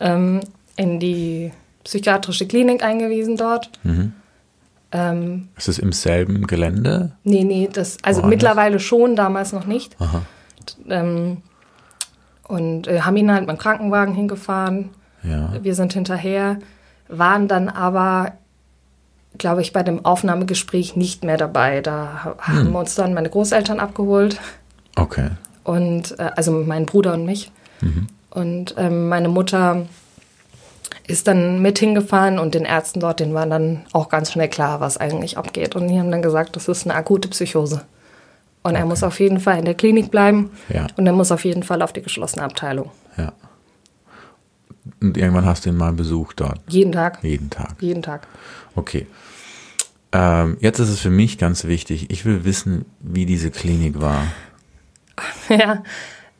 B: ähm, in die psychiatrische Klinik eingewiesen dort. Ähm,
A: Ist es im selben Gelände?
B: nee, nee, das, also
A: Woanders?
B: mittlerweile schon, damals noch nicht. Ähm, und äh, haben ihn halt mit dem Krankenwagen hingefahren.
A: Ja.
B: Wir sind hinterher, waren dann aber, glaube ich, bei dem Aufnahmegespräch nicht mehr dabei. Da ha- haben uns dann meine Großeltern abgeholt
A: Okay.
B: und äh, also mein Bruder und mich. Und ähm, meine Mutter ist dann mit hingefahren und den Ärzten dort, denen war dann auch ganz schnell klar, was eigentlich abgeht. Und die haben dann gesagt, das ist eine akute Psychose. Und er muss auf jeden Fall in der Klinik bleiben
A: Ja.
B: und er muss auf jeden Fall auf die geschlossene Abteilung.
A: Ja. Und irgendwann hast du ihn mal besucht dort.
B: Jeden Tag.
A: Jeden Tag.
B: Jeden Tag.
A: Okay. Ähm, jetzt ist es für mich ganz wichtig. Ich will wissen, wie diese Klinik war.
B: Ja,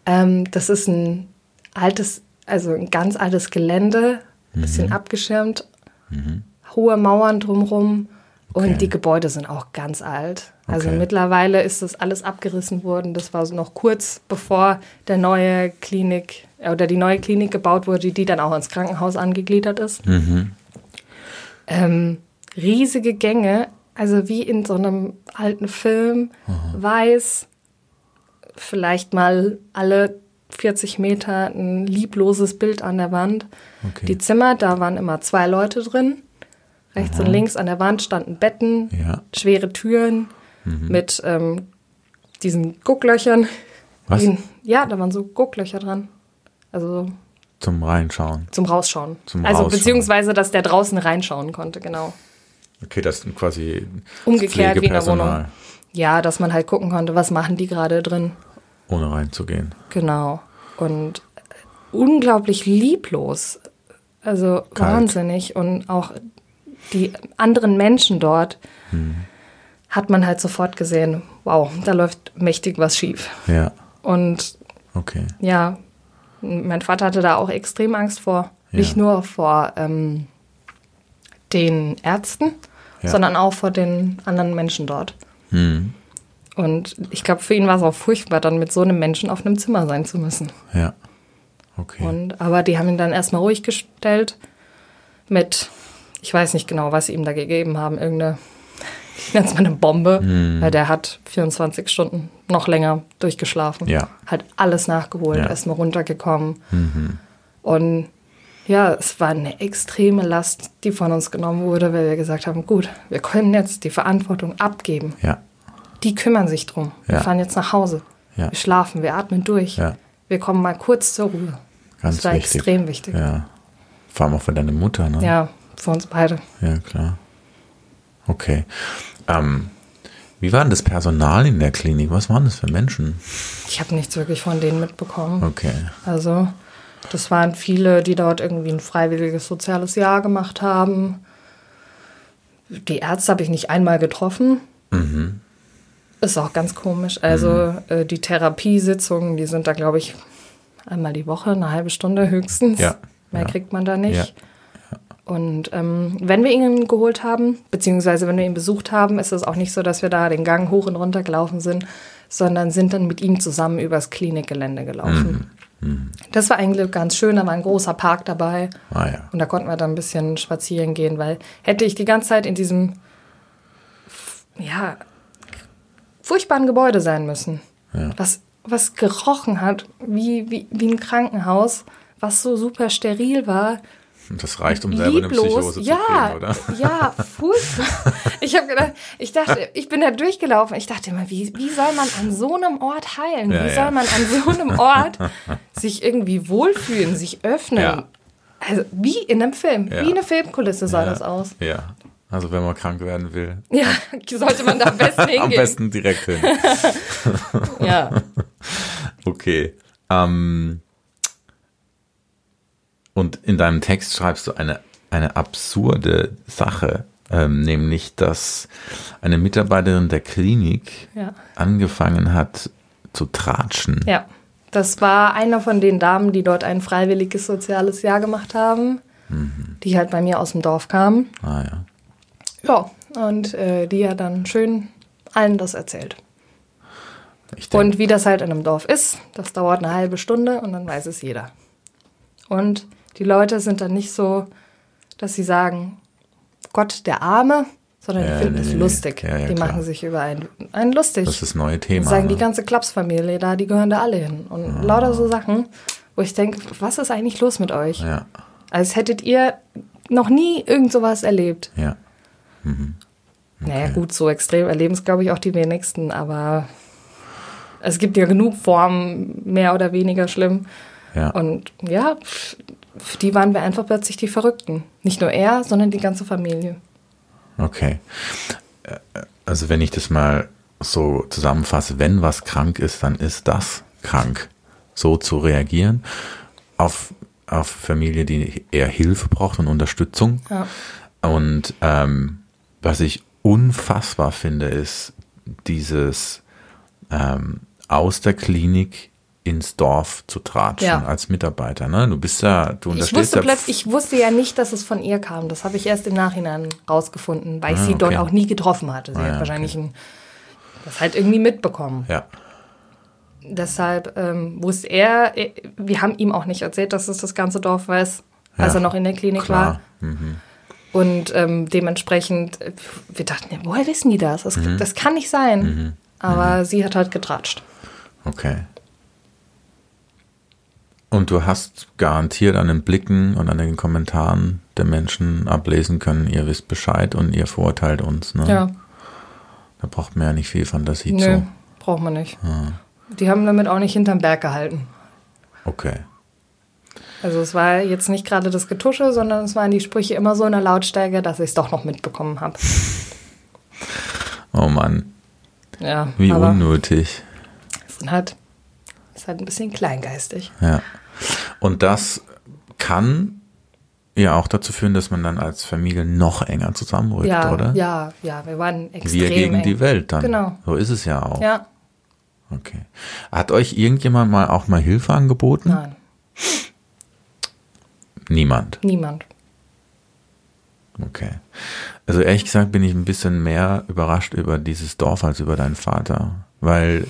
B: ähm, das ist ein altes, also ein ganz altes Gelände, ein bisschen abgeschirmt, hohe Mauern drumherum
A: Okay.
B: und die Gebäude sind auch ganz alt. Also
A: Okay.
B: mittlerweile ist das alles abgerissen worden. Das war so noch kurz bevor der neue Klinik äh, oder die neue Klinik gebaut wurde, die dann auch ins Krankenhaus angegliedert ist. Ähm, riesige Gänge, also wie in so einem alten Film, weiß, vielleicht mal alle 40 Meter ein liebloses Bild an der Wand.
A: Okay.
B: Die Zimmer, da waren immer zwei Leute drin. Rechts und links an der Wand standen Betten,
A: Ja.
B: schwere Türen mit ähm, diesen Gucklöchern.
A: Was?
B: Die- Ja, da waren so Gucklöcher dran. Also
A: Zum Reinschauen.
B: zum Rausschauen.
A: Zum
B: also
A: Rausschauen.
B: beziehungsweise, dass der draußen reinschauen konnte, genau.
A: Okay, das ist quasi
B: Umgekehrt wie in der Wohnung. Ja, dass man halt gucken konnte, was machen die gerade drin.
A: Ohne reinzugehen.
B: Genau. Und unglaublich lieblos. Also
A: Kalt.
B: wahnsinnig. Und auch die anderen Menschen dort hat man halt sofort gesehen, wow, da läuft mächtig was schief.
A: Ja,
B: Und
A: okay.
B: ja, mein Vater hatte da auch extrem Angst vor.
A: Ja.
B: Nicht nur vor ähm, den Ärzten,
A: Ja.
B: sondern auch vor den anderen Menschen dort.
A: Hm.
B: Und ich glaube, für ihn war es auch furchtbar, dann mit so einem Menschen auf einem Zimmer sein zu müssen.
A: Ja. Okay.
B: Und, aber die haben ihn dann erstmal ruhig gestellt mit, ich weiß nicht genau, was sie ihm da gegeben haben, irgendeine, ich nenne es mal eine Bombe,
A: Hm.
B: weil der hat 24 Stunden noch länger durchgeschlafen.
A: Ja.
B: Hat alles nachgeholt,
A: Ja. Mhm.
B: erstmal runtergekommen. Und ja, es war eine extreme Last, die von uns genommen wurde, weil wir gesagt haben, gut, wir können jetzt die Verantwortung abgeben.
A: ja.
B: Die kümmern sich drum. Wir
A: Ja.
B: fahren jetzt nach Hause.
A: Ja.
B: Wir schlafen, wir atmen durch.
A: Ja.
B: Wir kommen mal kurz zur Ruhe.
A: Ganz
B: das war
A: wichtig.
B: extrem wichtig. Ja.
A: Ja. Vor allem auch für deine Mutter, ne?
B: für uns beide.
A: Ja, klar. Okay. Ähm, wie war denn das Personal in der Klinik? Was waren das für Menschen?
B: Ich habe nichts wirklich von denen mitbekommen.
A: Okay.
B: Also, das waren viele, die dort irgendwie ein freiwilliges soziales Jahr gemacht haben. Die Ärzte habe ich nicht einmal getroffen.
A: Mhm.
B: Ist auch ganz komisch. Also, äh, die Therapiesitzungen, die sind da, glaube ich, einmal die Woche, eine halbe Stunde höchstens.
A: Ja.
B: Mehr
A: Ja.
B: kriegt man da nicht.
A: Ja.
B: Und ähm, wenn wir ihn geholt haben, beziehungsweise wenn wir ihn besucht haben, ist es auch nicht so, dass wir da den Gang hoch und runter gelaufen sind, sondern sind dann mit ihm zusammen übers Klinikgelände gelaufen.
A: Mhm.
B: Das war eigentlich ganz schön, da war ein großer Park dabei
A: Ah
B: und da konnten wir dann ein bisschen spazieren gehen, weil hätte ich die ganze Zeit in diesem ja, furchtbaren Gebäude sein müssen,
A: Ja.
B: was, was gerochen hat, wie, wie, wie ein Krankenhaus, was so super steril war.
A: Das reicht, um selber eine Psychose
B: ja,
A: zu kriegen, oder?
B: Ja, furchtbar. Ich habe gedacht, ich dachte, ich bin da durchgelaufen. Ich dachte immer, wie, wie soll man an so einem Ort heilen?
A: Ja,
B: wie
A: ja.
B: soll man an so einem Ort sich irgendwie wohlfühlen, sich öffnen?
A: Ja.
B: Also wie in einem Film, wie eine Filmkulisse sah das aus.
A: Ja. Also wenn man krank werden will,
B: Ja, sollte man da am besten hingehen.
A: am besten direkt hin.
B: Ja.
A: Okay. Ähm, und in deinem Text schreibst du eine, eine absurde Sache Ähm, nämlich, dass eine Mitarbeiterin der Klinik
B: Ja.
A: angefangen hat zu tratschen.
B: Ja, das war einer von den Damen, die dort ein freiwilliges soziales Jahr gemacht haben, die halt bei mir aus dem Dorf kamen.
A: Ah ja.
B: Ja, und äh, die hat dann schön allen das erzählt. Und wie das halt in einem Dorf ist, das dauert eine halbe Stunde und dann weiß es jeder. Und die Leute sind dann nicht so, dass sie sagen, Gott, der Arme, sondern
A: Ja,
B: die finden es
A: nee,
B: lustig.
A: Ja, ja,
B: die
A: klar.
B: machen sich über einen, einen lustig.
A: das ist das neue Thema.
B: sagen die
A: ne?
B: ganze Klapsfamilie da, die gehören da alle hin. Und lauter so Sachen, wo ich denke, was ist eigentlich los mit euch?
A: Ja,
B: Als hättet ihr noch nie irgend sowas erlebt.
A: ja.
B: Naja, gut, so extrem erleben es, glaube ich, auch die wenigsten, aber es gibt ja genug Formen, mehr oder weniger schlimm.
A: Ja.
B: Und ja, für die waren wir einfach plötzlich die Verrückten. Nicht nur er, sondern die ganze Familie.
A: Okay. Äh, Also wenn ich das mal so zusammenfasse, wenn was krank ist, dann ist das krank. So zu reagieren auf, auf Familie, die eher Hilfe braucht und Unterstützung.
B: Ja.
A: Und ähm, was ich unfassbar finde, ist dieses ähm, aus der Klinik ins Dorf zu tratschen
B: Ja.
A: als Mitarbeiter. Ne? Du bist ja, du
B: Ich wusste plötzlich, ich wusste ja nicht, dass es von ihr kam. Das habe ich erst im Nachhinein rausgefunden, weil ich
A: Ah,
B: sie dort
A: okay.
B: auch nie getroffen hatte. Sie
A: Ah,
B: hat
A: ja,
B: wahrscheinlich ein, das halt irgendwie mitbekommen.
A: Ja,
B: Deshalb ähm, wusste er, äh, wir haben ihm auch nicht erzählt, dass es das ganze Dorf weiß, als
A: Ja,
B: er noch in der Klinik
A: klar.
B: war. Und ähm, dementsprechend, äh, wir dachten, ja, woher wissen die das? Das,
A: Mhm.
B: das kann nicht sein. Aber sie hat halt getratscht.
A: Okay. Und du hast garantiert an den Blicken und an den Kommentaren der Menschen ablesen können, ihr wisst Bescheid und ihr verurteilt uns. Ne?
B: Ja,
A: Da braucht man ja nicht viel Fantasie
B: nö,
A: zu.
B: braucht man nicht.
A: Ah.
B: Die haben damit auch nicht hinterm Berg gehalten.
A: Okay.
B: Also es war jetzt nicht gerade das Getusche, sondern es waren die Sprüche immer so in der Lautstärke, dass ich es doch noch mitbekommen habe.
A: Oh Mann,
B: Ja,
A: wie unnötig.
B: es sind halt, ist halt ein bisschen kleingeistig.
A: Ja. Und das kann ja auch dazu führen, dass man dann als Familie noch enger zusammenrückt,
B: Ja,
A: oder?
B: ja, ja, wir waren extrem
A: Wir gegen
B: eng.
A: die Welt dann.
B: Genau.
A: So ist es ja auch.
B: Ja,
A: Okay. Hat euch irgendjemand mal auch mal Hilfe angeboten?
B: nein,
A: Niemand.
B: niemand.
A: Okay. Also ehrlich gesagt bin ich ein bisschen mehr überrascht über dieses Dorf als über deinen Vater. Weil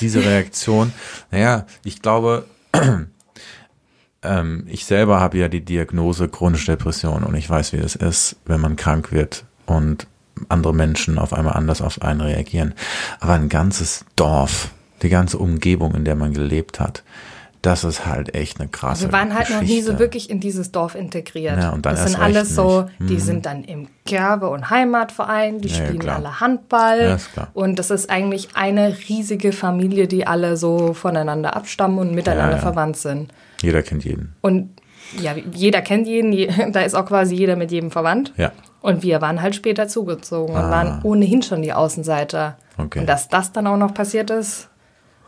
A: diese Reaktion, naja, ich glaube, ähm, ich selber habe ja die Diagnose chronische Depression und ich weiß, wie es ist, wenn man krank wird und andere Menschen auf einmal anders auf einen reagieren. Aber ein ganzes Dorf, die ganze Umgebung, in der man gelebt hat, das ist halt echt eine krasse
B: Wir waren halt noch nie so
A: Geschichte.
B: wirklich in dieses Dorf integriert.
A: Ja, und dann
B: das sind alles so,
A: nicht. Mhm.
B: die sind dann im Gewerbe- und Heimatverein, die
A: Ja, ja,
B: spielen
A: klar.
B: alle Handball.
A: Ja.
B: Und das ist eigentlich eine riesige Familie, die alle so voneinander abstammen und miteinander
A: Ja, ja.
B: verwandt sind.
A: Jeder kennt jeden.
B: Und ja, jeder kennt jeden, je- da ist auch quasi jeder mit jedem verwandt.
A: Ja.
B: Und wir waren halt später zugezogen und waren ohnehin schon die Außenseiter.
A: Ah. Okay.
B: Und dass das dann auch noch passiert ist,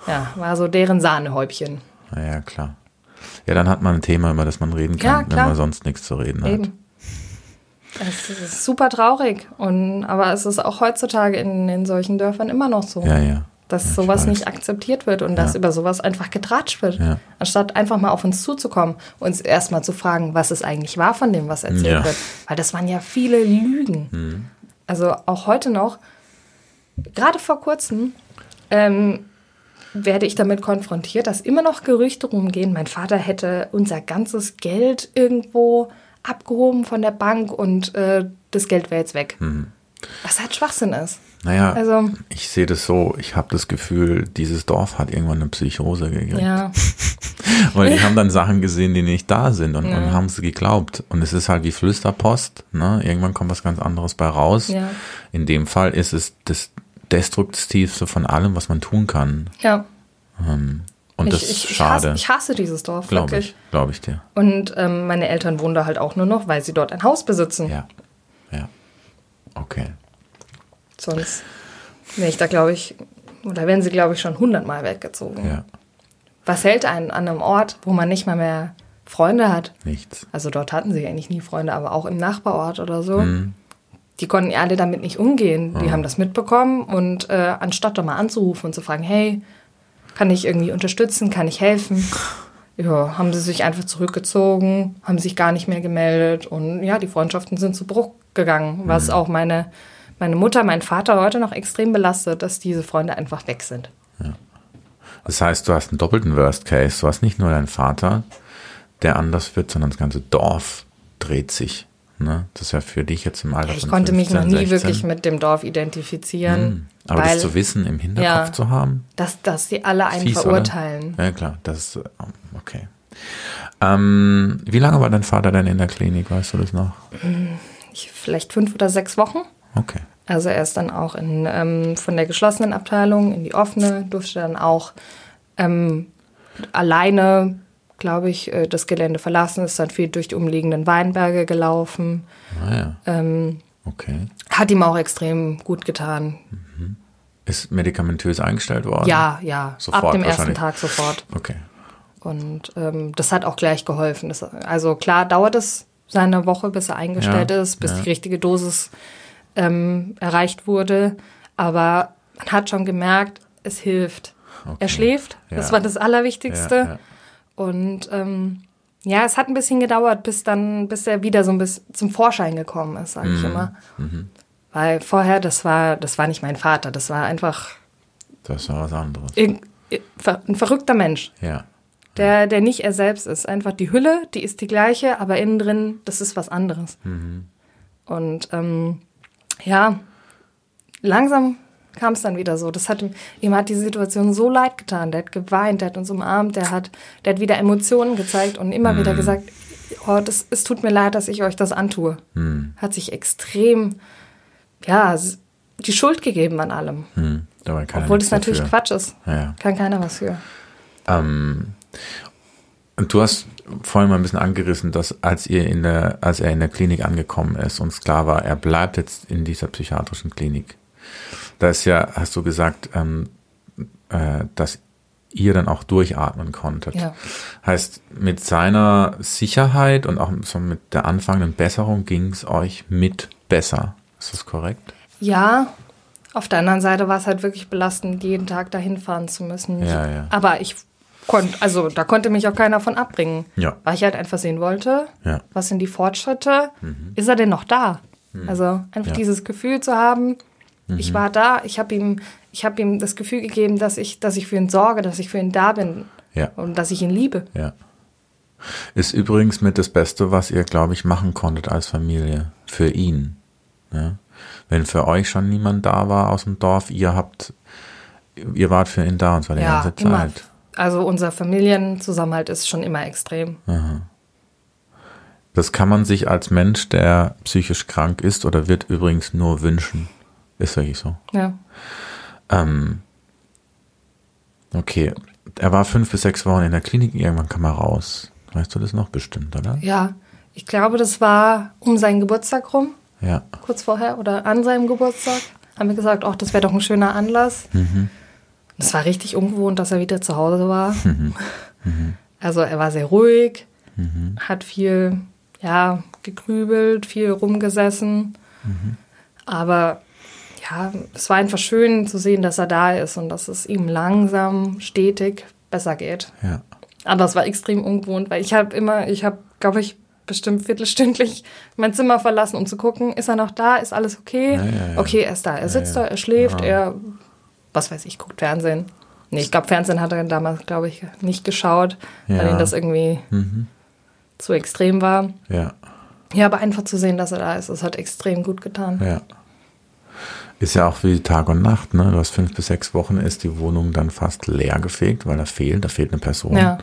B: ja, war so deren Sahnehäubchen.
A: Na ja, klar. Ja, dann hat man ein Thema, über das man reden
B: Ja,
A: kann, wenn
B: klar.
A: man sonst nichts zu reden hat.
B: Eben. Es ist super traurig. Und, aber es ist auch heutzutage in, in solchen Dörfern immer noch so,
A: Ja, ja.
B: dass
A: Ja,
B: sowas nicht akzeptiert wird und dass
A: Ja.
B: über sowas einfach getratscht wird.
A: Ja.
B: Anstatt einfach mal auf uns zuzukommen, uns erstmal zu fragen, was es eigentlich war von dem, was erzählt
A: Ja.
B: Wird. Weil das waren ja viele Lügen. Also auch heute noch, gerade vor kurzem, ähm, werde ich damit konfrontiert, dass immer noch Gerüchte rumgehen, mein Vater hätte unser ganzes Geld irgendwo abgehoben von der Bank und äh, das Geld wäre jetzt weg. Was halt Schwachsinn ist.
A: Naja,
B: Also-
A: ich sehe das so, ich habe das Gefühl, dieses Dorf hat irgendwann eine Psychose gekriegt.
B: Ja,
A: Weil die haben dann Sachen gesehen, die nicht da sind und, und haben sie geglaubt. Und es ist halt wie Flüsterpost, ne? Irgendwann kommt was ganz anderes bei raus.
B: Ja.
A: In dem Fall ist es das Destruktivste von allem, was man tun kann.
B: ja.
A: Und das
B: ich,
A: ist
B: ich, ich,
A: schade,
B: hasse, ich hasse dieses Dorf,
A: glaube
B: wirklich.
A: ich, glaube ich dir.
B: Und ähm, meine Eltern wohnen da halt auch nur noch, weil sie dort ein Haus besitzen.
A: Ja, ja. Okay.
B: Sonst wäre ich da, glaube ich, oder wären sie, glaube ich, schon hundertmal weggezogen.
A: Ja,
B: Was hält einen an einem Ort, wo man nicht mal mehr Freunde hat?
A: nichts.
B: Also dort hatten sie eigentlich nie Freunde, aber auch im Nachbarort oder so. Die konnten ja alle damit nicht umgehen. Die
A: Ah.
B: haben das mitbekommen und äh, anstatt da mal anzurufen und zu fragen, hey, kann ich irgendwie unterstützen, kann ich helfen? Ja, haben sie sich einfach zurückgezogen, haben sich gar nicht mehr gemeldet und ja, die Freundschaften sind zu Bruch gegangen, was
A: Mhm.
B: auch meine, meine Mutter, mein Vater heute noch extrem belastet, dass diese Freunde einfach weg sind.
A: Das heißt, du hast einen doppelten Worst Case. Du hast nicht nur deinen Vater, der anders wird, sondern das ganze Dorf dreht sich. Ne? Das ist ja für dich jetzt im Alter
B: Ich konnte mich noch
A: 15,
B: nie
A: 16.
B: wirklich mit dem Dorf identifizieren,
A: Aber
B: weil
A: das zu wissen, im Hinterkopf
B: Ja.
A: zu haben,
B: dass, dass sie alle einen
A: fies, oder?
B: verurteilen.
A: Ja, klar, das ist, ähm, okay. Ähm, wie lange war dein Vater denn in der Klinik, weißt du das noch?
B: Ich, vielleicht fünf oder sechs Wochen.
A: Okay.
B: Also er ist dann auch in, ähm, von der geschlossenen Abteilung in die offene, durfte dann auch ähm, alleine, glaube ich, äh, das Gelände verlassen, ist dann viel durch die umliegenden Weinberge gelaufen.
A: Naja,
B: Ähm,
A: Ah, okay.
B: hat ihm auch extrem gut getan.
A: Ist medikamentös eingestellt worden?
B: Ja, ja,
A: Sofort
B: ab dem ersten. Tag sofort.
A: Okay.
B: Und ähm, das hat auch gleich geholfen. Das, also klar dauert es seine Woche, bis er eingestellt
A: Ja,
B: ist, bis
A: ja.
B: die richtige Dosis ähm, erreicht wurde. Aber man hat schon gemerkt, es hilft.
A: Okay.
B: Er schläft,
A: Ja.
B: das war das Allerwichtigste. Und ähm, ja, es hat ein bisschen gedauert, bis dann, bis er wieder so ein bisschen zum Vorschein gekommen ist, sage
A: Mhm.
B: ich immer. Weil vorher, das war, das war nicht mein Vater, das war einfach
A: Das war was anderes.
B: irg- ein verrückter Mensch
A: Ja.
B: der, der nicht er selbst ist. Einfach die Hülle, die ist die gleiche, aber innen drin, das ist was anderes. Und ähm, ja, langsam kam es dann wieder so. Das hat ihm, ihm hat die Situation so leid getan. Der hat geweint, der hat uns umarmt, der hat, der hat wieder Emotionen gezeigt und immer wieder gesagt, oh, das, es tut mir leid, dass ich euch das antue. Hat sich extrem, ja, die Schuld gegeben an allem.
A: Hm. Er
B: Obwohl das natürlich
A: dafür.
B: Quatsch ist.
A: Ja, ja.
B: Kann keiner was für.
A: Ähm, und du hast vorhin mal ein bisschen angerissen, dass als ihr in der, als er in der Klinik angekommen ist und es klar war, er bleibt jetzt in dieser psychiatrischen Klinik. Da ist ja, hast du gesagt, ähm, äh, dass ihr dann auch durchatmen konntet.
B: Ja.
A: Heißt, mit seiner Sicherheit und auch so mit der anfangenden Besserung ging es euch mit besser. Ist das korrekt?
B: Ja, auf der anderen Seite war es halt wirklich belastend, jeden Tag dahin fahren zu müssen.
A: Ja, ja.
B: Aber ich konnte, also da konnte mich auch keiner von abbringen.
A: Ja.
B: Weil ich halt einfach sehen wollte,
A: Ja.
B: was sind die Fortschritte? Ist er denn noch da? Also einfach
A: Mhm. Ja. Mhm.
B: dieses Gefühl zu haben, ich war da, ich habe ihm, ich habe ihm das Gefühl gegeben, dass ich, dass ich für ihn sorge, dass ich für ihn da bin
A: Ja.
B: und dass ich ihn liebe.
A: Ja. Ist übrigens mit das Beste, was ihr, glaube ich, machen konntet als Familie. Für ihn. Ja? Wenn für euch schon niemand da war aus dem Dorf, ihr habt, ihr wart für ihn da und zwar die
B: Ja,
A: ganze
B: immer.
A: Zeit.
B: Also unser Familienzusammenhalt ist schon immer extrem.
A: Das kann man sich als Mensch, der psychisch krank ist oder wird, übrigens nur wünschen. Ist wirklich so.
B: Ja.
A: Ähm, okay. Er war fünf bis sechs Wochen in der Klinik, irgendwann kam er raus. Weißt du das noch bestimmt, oder?
B: Ja, ich glaube, das war um seinen Geburtstag rum.
A: Ja.
B: kurz vorher oder an seinem Geburtstag, haben wir gesagt, ach, das wäre doch ein schöner Anlass. Es war richtig ungewohnt, dass er wieder zu Hause war. Also er war sehr ruhig, hat viel, ja, gegrübelt, viel rumgesessen. Aber ja, es war einfach schön zu sehen, dass er da ist und dass es ihm langsam, stetig besser geht.
A: Ja.
B: Aber es war extrem ungewohnt, weil ich habe immer, ich habe, glaube ich, bestimmt viertelstündlich mein Zimmer verlassen, um zu gucken, ist er noch da, ist alles okay?
A: Ja, ja, ja.
B: Okay, er ist da, er sitzt da, er schläft, er, was weiß ich, guckt Fernsehen. Nee, ich glaube, Fernsehen hat er damals, glaube ich, nicht geschaut, weil.
A: Mhm.
B: ihm das irgendwie zu extrem war.
A: Ja.
B: Ja, aber einfach zu sehen, dass er da ist, das hat extrem gut getan.
A: Ja. Ist ja auch wie Tag und Nacht, ne? Du hast fünf bis sechs Wochen, ist die Wohnung dann fast leer gefegt, weil er fehlt, da fehlt eine Person.
B: Ja.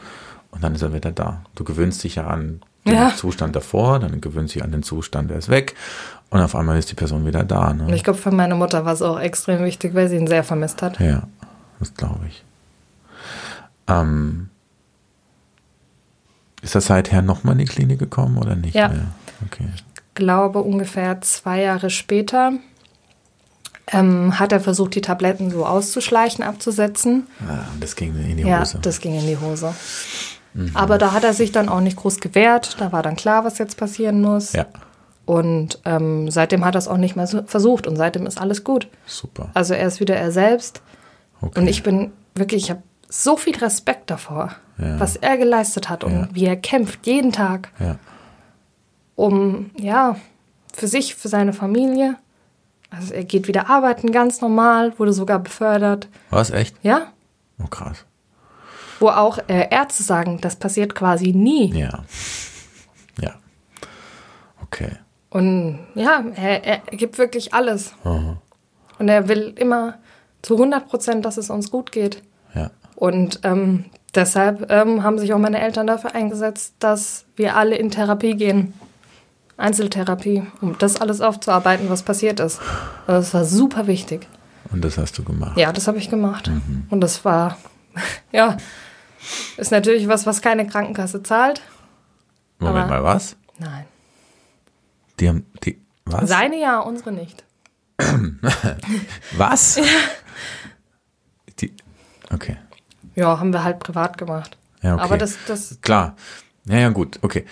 A: Und dann ist er wieder da. Du gewöhnst dich ja an den
B: Ja.
A: Zustand davor, dann gewöhnst dich an den Zustand, der ist weg. Und auf einmal ist die Person wieder da. Ne?
B: ich glaube, für meine Mutter war es auch extrem wichtig, weil sie ihn sehr vermisst hat.
A: Ja, das glaube ich. Ähm, ist er seither nochmal in die Klinik gekommen oder nicht
B: Ja.
A: mehr? Okay.
B: glaube, ungefähr zwei Jahre später ähm, hat er versucht, die Tabletten so auszuschleichen, abzusetzen.
A: Ah, das ging in die
B: Ja,
A: Hose. Mhm.
B: das ging in die Hose. Aber da hat er sich dann auch nicht groß gewehrt. Da war dann klar, was jetzt passieren muss.
A: ja.
B: Und ähm, seitdem hat er es auch nicht mehr so versucht und seitdem ist alles gut.
A: Super.
B: Also er ist wieder er selbst.
A: Okay.
B: Und ich bin wirklich, ich habe so viel Respekt davor,
A: Ja.
B: was er geleistet hat und
A: Ja.
B: wie er kämpft jeden Tag,
A: Ja.
B: um, ja, für sich, für seine Familie. Also er geht wieder arbeiten, ganz normal, wurde sogar befördert.
A: Was, echt?
B: Ja,
A: Oh, krass.
B: wo auch äh, Ärzte sagen, das passiert quasi nie.
A: Ja. Ja. Okay.
B: Und ja, er, er gibt wirklich alles. Und er will immer zu 100 Prozent, dass es uns gut geht.
A: Ja.
B: Und ähm, deshalb ähm, haben sich auch meine Eltern dafür eingesetzt, dass wir alle in Therapie gehen. Einzeltherapie, um das alles aufzuarbeiten, was passiert ist. Das war super wichtig.
A: Und das hast du gemacht.
B: Ja, das habe ich gemacht. Und das war, ja, ist natürlich was, was keine Krankenkasse zahlt.
A: Moment mal, was?
B: Nein.
A: Die haben, die, was?
B: Seine ja, unsere nicht.
A: Was? Die, okay.
B: Ja, haben wir halt privat gemacht.
A: Ja, okay.
B: Aber das, das,
A: Klar. Ja, ja, gut, okay.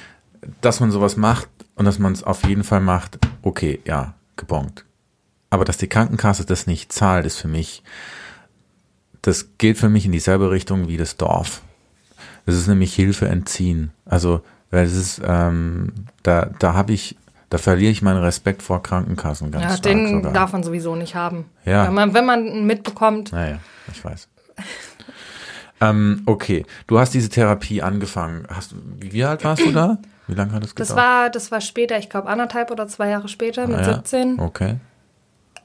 A: Dass man sowas macht und dass man es auf jeden Fall macht, okay, ja, gebongt. Aber dass die Krankenkasse das nicht zahlt, ist für mich, das geht für mich in dieselbe Richtung wie das Dorf. Das ist nämlich Hilfe entziehen. Also, weil es ist, ähm, da, da habe ich, da verliere ich meinen Respekt vor Krankenkassen ganz
B: ja,
A: stark
B: den
A: sogar.
B: darf man sowieso nicht haben.
A: Ja.
B: Wenn man, wenn man mitbekommt,
A: Naja, ich weiß. Ähm, okay, du hast diese Therapie angefangen. Hast, wie alt warst du da? Wie lange hat es gedauert?
B: das war, das war später, ich glaube anderthalb oder zwei Jahre später, mit
A: Ah, ja.
B: 17,
A: Okay.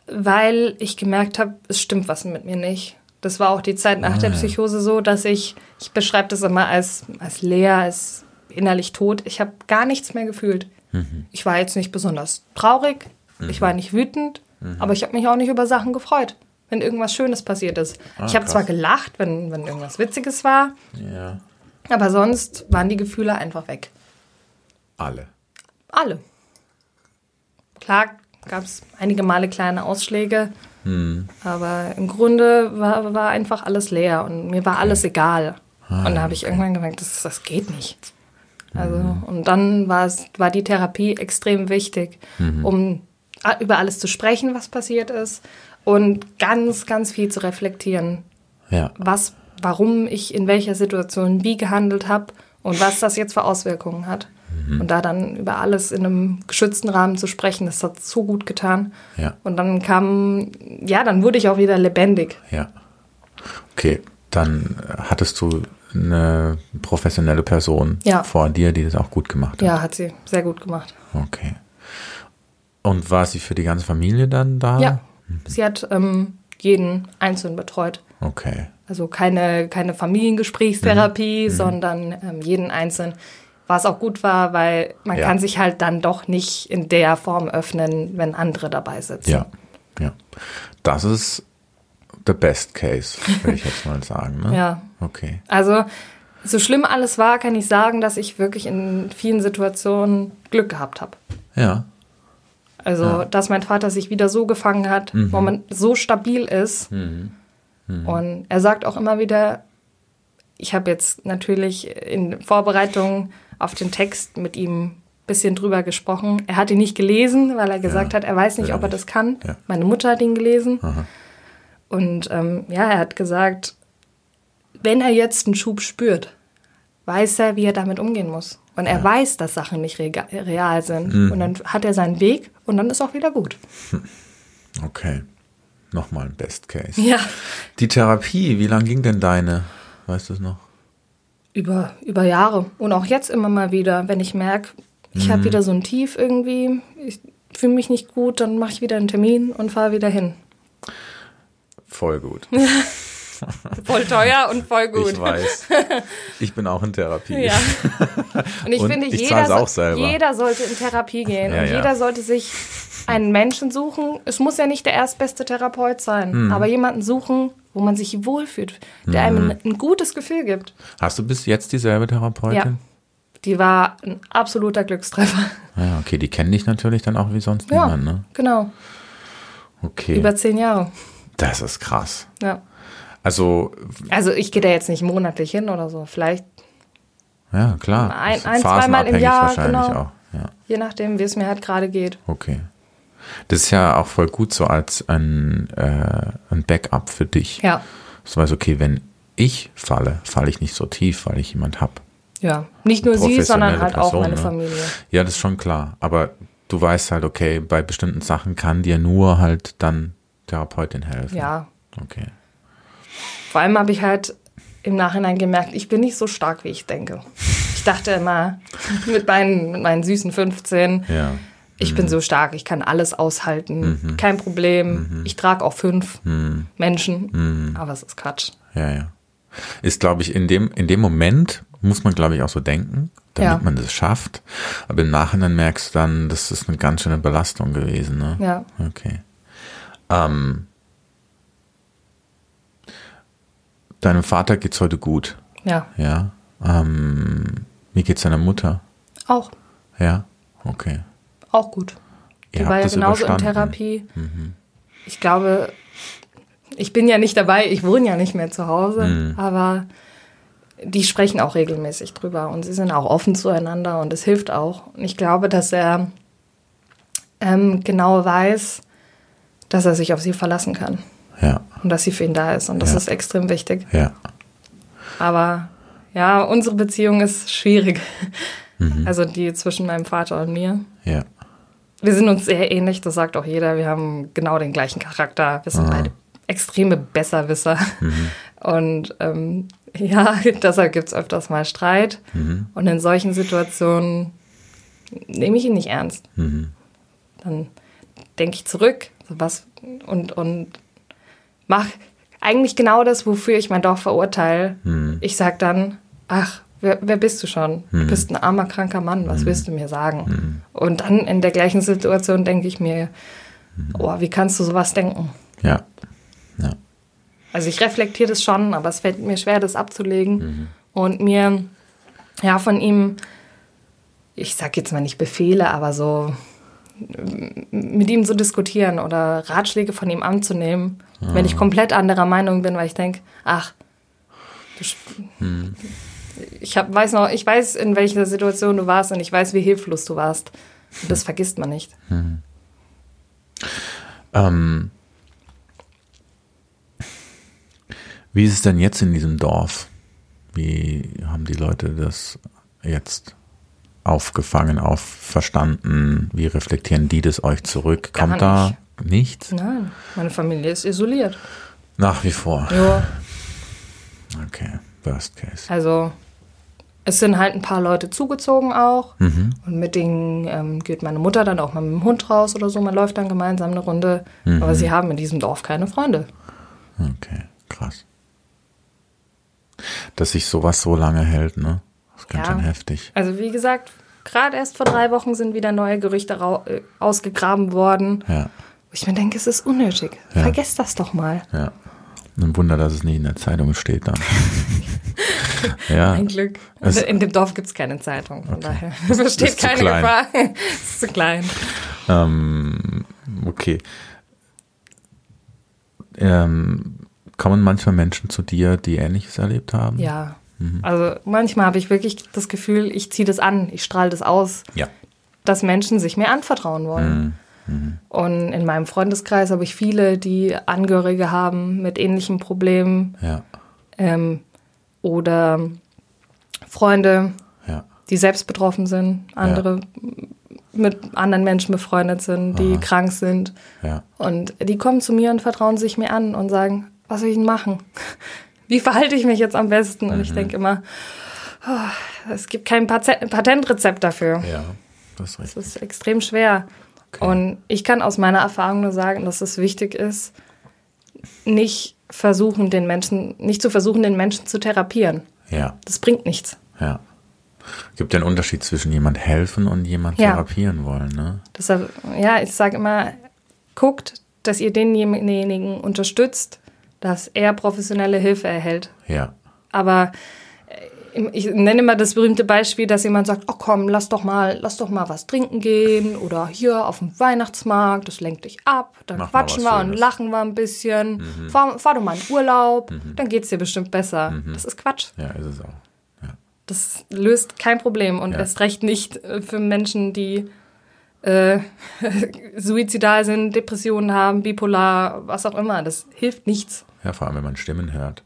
B: weil ich gemerkt habe, es stimmt was mit mir nicht. Das war auch die Zeit nach der
A: Ah, ja.
B: Psychose so, dass ich, ich beschreibe das immer als, als leer, als innerlich tot. Ich habe gar nichts mehr gefühlt.
A: Mhm.
B: Ich war jetzt nicht besonders traurig, ich war nicht wütend,
A: Mhm.
B: aber ich habe mich auch nicht über Sachen gefreut, wenn irgendwas Schönes passiert ist.
A: Ah,
B: ich habe zwar gelacht, wenn, wenn irgendwas Witziges war,
A: Ja.
B: aber sonst waren die Gefühle einfach weg.
A: Alle.
B: Alle. Klar gab es einige Male kleine Ausschläge,
A: Hm.
B: aber im Grunde war, war einfach alles leer und mir war alles egal.
A: Ah,
B: und da habe ich irgendwann gemerkt, das, das geht nicht. Also,
A: Hm.
B: und dann war, es, war die Therapie extrem wichtig,
A: Mhm.
B: um a- über alles zu sprechen, was passiert ist und ganz, ganz viel zu reflektieren,
A: Ja.
B: was, warum ich in welcher Situation wie gehandelt habe und was das jetzt für Auswirkungen hat.
A: Mhm.
B: Und da dann über alles in einem geschützten Rahmen zu sprechen, das hat so gut getan.
A: Ja.
B: Und dann kam, ja, dann wurde ich auch wieder lebendig.
A: Ja. Okay, dann äh, hattest du eine professionelle Person
B: Ja.
A: vor dir, die das auch gut gemacht hat.
B: Ja, hat sie sehr gut gemacht.
A: Okay. Und war sie für die ganze Familie dann da?
B: Ja, sie hat ähm, jeden einzeln betreut.
A: Okay.
B: Also keine, keine Familiengesprächstherapie, sondern ähm, jeden einzeln. Was auch gut war, weil man
A: Ja.
B: kann sich halt dann doch nicht in der Form öffnen, wenn andere dabei sitzen.
A: Ja. Ja. Das ist the best case, würde ich jetzt mal sagen. Ne?
B: Ja.
A: Okay.
B: Also, so schlimm alles war, kann ich sagen, dass ich wirklich in vielen Situationen Glück gehabt habe.
A: Ja.
B: Also, dass mein Vater sich wieder so gefangen hat,
A: Mhm.
B: wo man so stabil ist. Und er sagt auch immer wieder, ich habe jetzt natürlich in Vorbereitung auf den Text mit ihm ein bisschen drüber gesprochen. Er hat ihn nicht gelesen, weil er gesagt hat, er weiß nicht,
A: er
B: ob er das kann.
A: Ja.
B: Meine Mutter hat ihn gelesen. Und ähm, ja, er hat gesagt, wenn er jetzt einen Schub spürt, weiß er, wie er damit umgehen muss. Und er weiß, dass Sachen nicht real sind.
A: Mhm.
B: Und dann hat er seinen Weg und dann ist auch wieder gut.
A: Okay. Nochmal ein Best Case.
B: Ja.
A: Die Therapie, wie lang ging denn deine? Weißt du es noch?
B: Über, über Jahre. Und auch jetzt immer mal wieder, wenn ich merke, ich
A: Mhm.
B: habe wieder so ein Tief irgendwie, ich fühle mich nicht gut, dann mache ich wieder einen Termin und fahre wieder hin.
A: Voll gut.
B: Voll teuer und voll gut.
A: Ich weiß. Ich bin auch in Therapie.
B: Ja. Und ich
A: Und
B: finde,
A: ich
B: jeder, jeder sollte in Therapie gehen.
A: Ja,
B: und
A: ja.
B: jeder sollte sich einen Menschen suchen. Es muss ja nicht der erstbeste Therapeut sein,
A: Hm.
B: aber jemanden suchen, wo man sich wohlfühlt, der einem ein, ein gutes Gefühl gibt.
A: Hast du bis jetzt dieselbe Therapeutin?
B: Ja. Die war ein absoluter Glückstreffer.
A: Ja, okay, die kennen dich natürlich dann auch wie sonst
B: Ja,
A: niemand, ne?
B: genau.
A: Okay.
B: Über zehn Jahre.
A: das ist krass.
B: Ja.
A: Also,
B: Also ich gehe da jetzt nicht monatlich hin oder so. Vielleicht
A: ja, klar.
B: Ein- ein, zweimal im Jahr,
A: wahrscheinlich
B: genau.
A: auch. Ja.
B: Je nachdem, wie es mir halt gerade geht.
A: Okay. Das ist ja auch voll gut so als ein, äh, ein Backup für dich.
B: Ja.
A: Du weißt, okay, wenn ich falle, falle ich nicht so tief, weil ich jemand hab.
B: Ja. Nicht nur sie, sondern halt auch
A: Person,
B: meine
A: ne?
B: Familie.
A: Ja, das ist schon klar. Aber du weißt halt, okay, bei bestimmten Sachen kann dir nur halt dann Therapeutin helfen.
B: Ja.
A: Okay.
B: Vor allem habe ich halt im Nachhinein gemerkt, ich bin nicht so stark, wie ich denke. Ich dachte immer, mit meinen, mit meinen süßen 15,
A: Ja.
B: ich bin so stark, ich kann alles aushalten, kein Problem. Ich trage auch fünf Menschen, aber es ist Quatsch.
A: Ja, ja. Ist, glaube ich, in dem, in dem Moment muss man, glaube ich, auch so denken, damit
B: Ja.
A: man das schafft. Aber im Nachhinein merkst du dann, das ist eine ganz schöne Belastung gewesen, ne?
B: Ja.
A: Okay. Ähm, deinem Vater geht's heute gut,
B: Ja,
A: ja? Ähm, wie geht's deiner Mutter?
B: auch,
A: Ja? Okay.
B: auch gut. Die
A: Ihr
B: war ja genauso in
A: überstanden. Mhm.
B: Therapie. Ich glaube, ich bin ja nicht dabei, ich wohne ja nicht mehr zu Hause,
A: Mhm.
B: aber die sprechen auch regelmäßig drüber und sie sind auch offen zueinander und es hilft auch. Und ich glaube, dass er ähm, genau weiß, dass er sich auf sie verlassen kann
A: Ja,
B: und dass sie für ihn da ist und das
A: Ja.
B: ist extrem wichtig.
A: ja.
B: Aber ja, unsere Beziehung ist schwierig.
A: Mhm.
B: Also die zwischen meinem Vater und mir.
A: Ja.
B: Wir sind uns sehr ähnlich, das sagt auch jeder. Wir haben genau den gleichen Charakter. Wir sind beide extreme Besserwisser. Und ähm, ja, deshalb gibt es öfters mal Streit. Und in solchen Situationen nehme ich ihn nicht ernst. Dann denke ich zurück was, und, und mache eigentlich genau das, wofür ich mein Dorf verurteile. Ich sage dann, ach, wer, wer bist du schon? Du bist ein armer, kranker Mann, was willst du mir sagen? Und dann in der gleichen Situation denke ich mir, oh, wie kannst du sowas denken?
A: Ja. Ja.
B: Also ich reflektiere das schon, aber es fällt mir schwer, das abzulegen. Und mir, ja, von ihm, ich sag jetzt mal nicht Befehle, aber so mit ihm zu diskutieren oder Ratschläge von ihm anzunehmen, wenn ich komplett anderer Meinung bin, weil ich denke, ach, sp- ich hab, weiß noch, ich weiß, in welcher Situation du warst und ich weiß, wie hilflos du warst. Und das vergisst man nicht.
A: Ähm, wie ist es denn jetzt in diesem Dorf? Wie haben die Leute das jetzt aufgefangen, aufverstanden? Wie reflektieren die das euch zurück?
B: Gar
A: Kommt da nichts?
B: Nein, meine Familie ist isoliert.
A: Nach wie vor.
B: Ja.
A: Okay, Worst Case.
B: Also es sind halt ein paar Leute zugezogen auch.
A: Mhm.
B: Und mit denen ähm, geht meine Mutter dann auch mal mit dem Hund raus oder so. Man läuft dann gemeinsam eine Runde.
A: Mhm.
B: Aber sie haben in diesem Dorf keine Freunde.
A: Okay, krass. Dass sich sowas so lange hält, ne? Das ist ganz
B: Ja.
A: schön heftig.
B: Also wie gesagt, gerade erst vor drei Wochen sind wieder neue Gerüchte äh, ausgegraben worden.
A: Ja,
B: Wo ich mir denke, es ist unnötig.
A: Ja.
B: Vergesst das doch mal.
A: ja. Ein Wunder, dass es nicht in der Zeitung steht dann. ja.
B: Ein Glück.
A: Es-
B: in dem Dorf gibt es keine Zeitung. Von daher besteht
A: Ist
B: keine. Gefahr. Es ist zu klein.
A: Ähm, okay. Ähm, kommen manchmal Menschen zu dir, die Ähnliches erlebt haben?
B: Ja.
A: Mhm.
B: Also manchmal habe ich wirklich das Gefühl, ich ziehe das an, ich strahle das aus.
A: Ja.
B: dass Menschen sich mir anvertrauen wollen. Und in meinem Freundeskreis habe ich viele, die Angehörige haben mit ähnlichen Problemen
A: Ja.
B: ähm, oder Freunde,
A: Ja.
B: die selbst betroffen sind, andere mit anderen Menschen befreundet sind, die krank sind.
A: Ja.
B: Und die kommen zu mir und vertrauen sich mir an und sagen, was soll ich denn machen? Wie verhalte ich mich jetzt am besten? Und ich denke immer, oh, es gibt kein Patentrezept dafür.
A: Ja. Das ist richtig.
B: Das ist extrem schwer.
A: Okay.
B: Und ich kann aus meiner Erfahrung nur sagen, dass es wichtig ist, nicht versuchen, den Menschen, nicht zu versuchen, den Menschen zu therapieren.
A: Ja.
B: Das bringt nichts.
A: Ja. Gibt ja einen Unterschied zwischen jemand helfen und jemand
B: Ja.
A: therapieren wollen, ne?
B: Deshalb, ja, ich sage immer, guckt, dass ihr denjenigen unterstützt, dass er professionelle Hilfe erhält.
A: Ja.
B: Aber äh, ich nenne immer das berühmte Beispiel, dass jemand sagt, oh komm, lass doch mal, lass doch mal was trinken gehen oder hier auf dem Weihnachtsmarkt, das lenkt dich ab, dann
A: Mach
B: quatschen wir und lachen wir ein bisschen, fahr, fahr doch mal in Urlaub, dann geht's dir bestimmt besser. Das ist Quatsch.
A: Ja, ist es auch. Ja.
B: Das löst kein Problem und
A: Ja.
B: erst recht nicht äh, für Menschen, die äh, suizidal sind, Depressionen haben, bipolar, was auch immer. Das hilft nichts.
A: Ja, vor allem, wenn man Stimmen hört.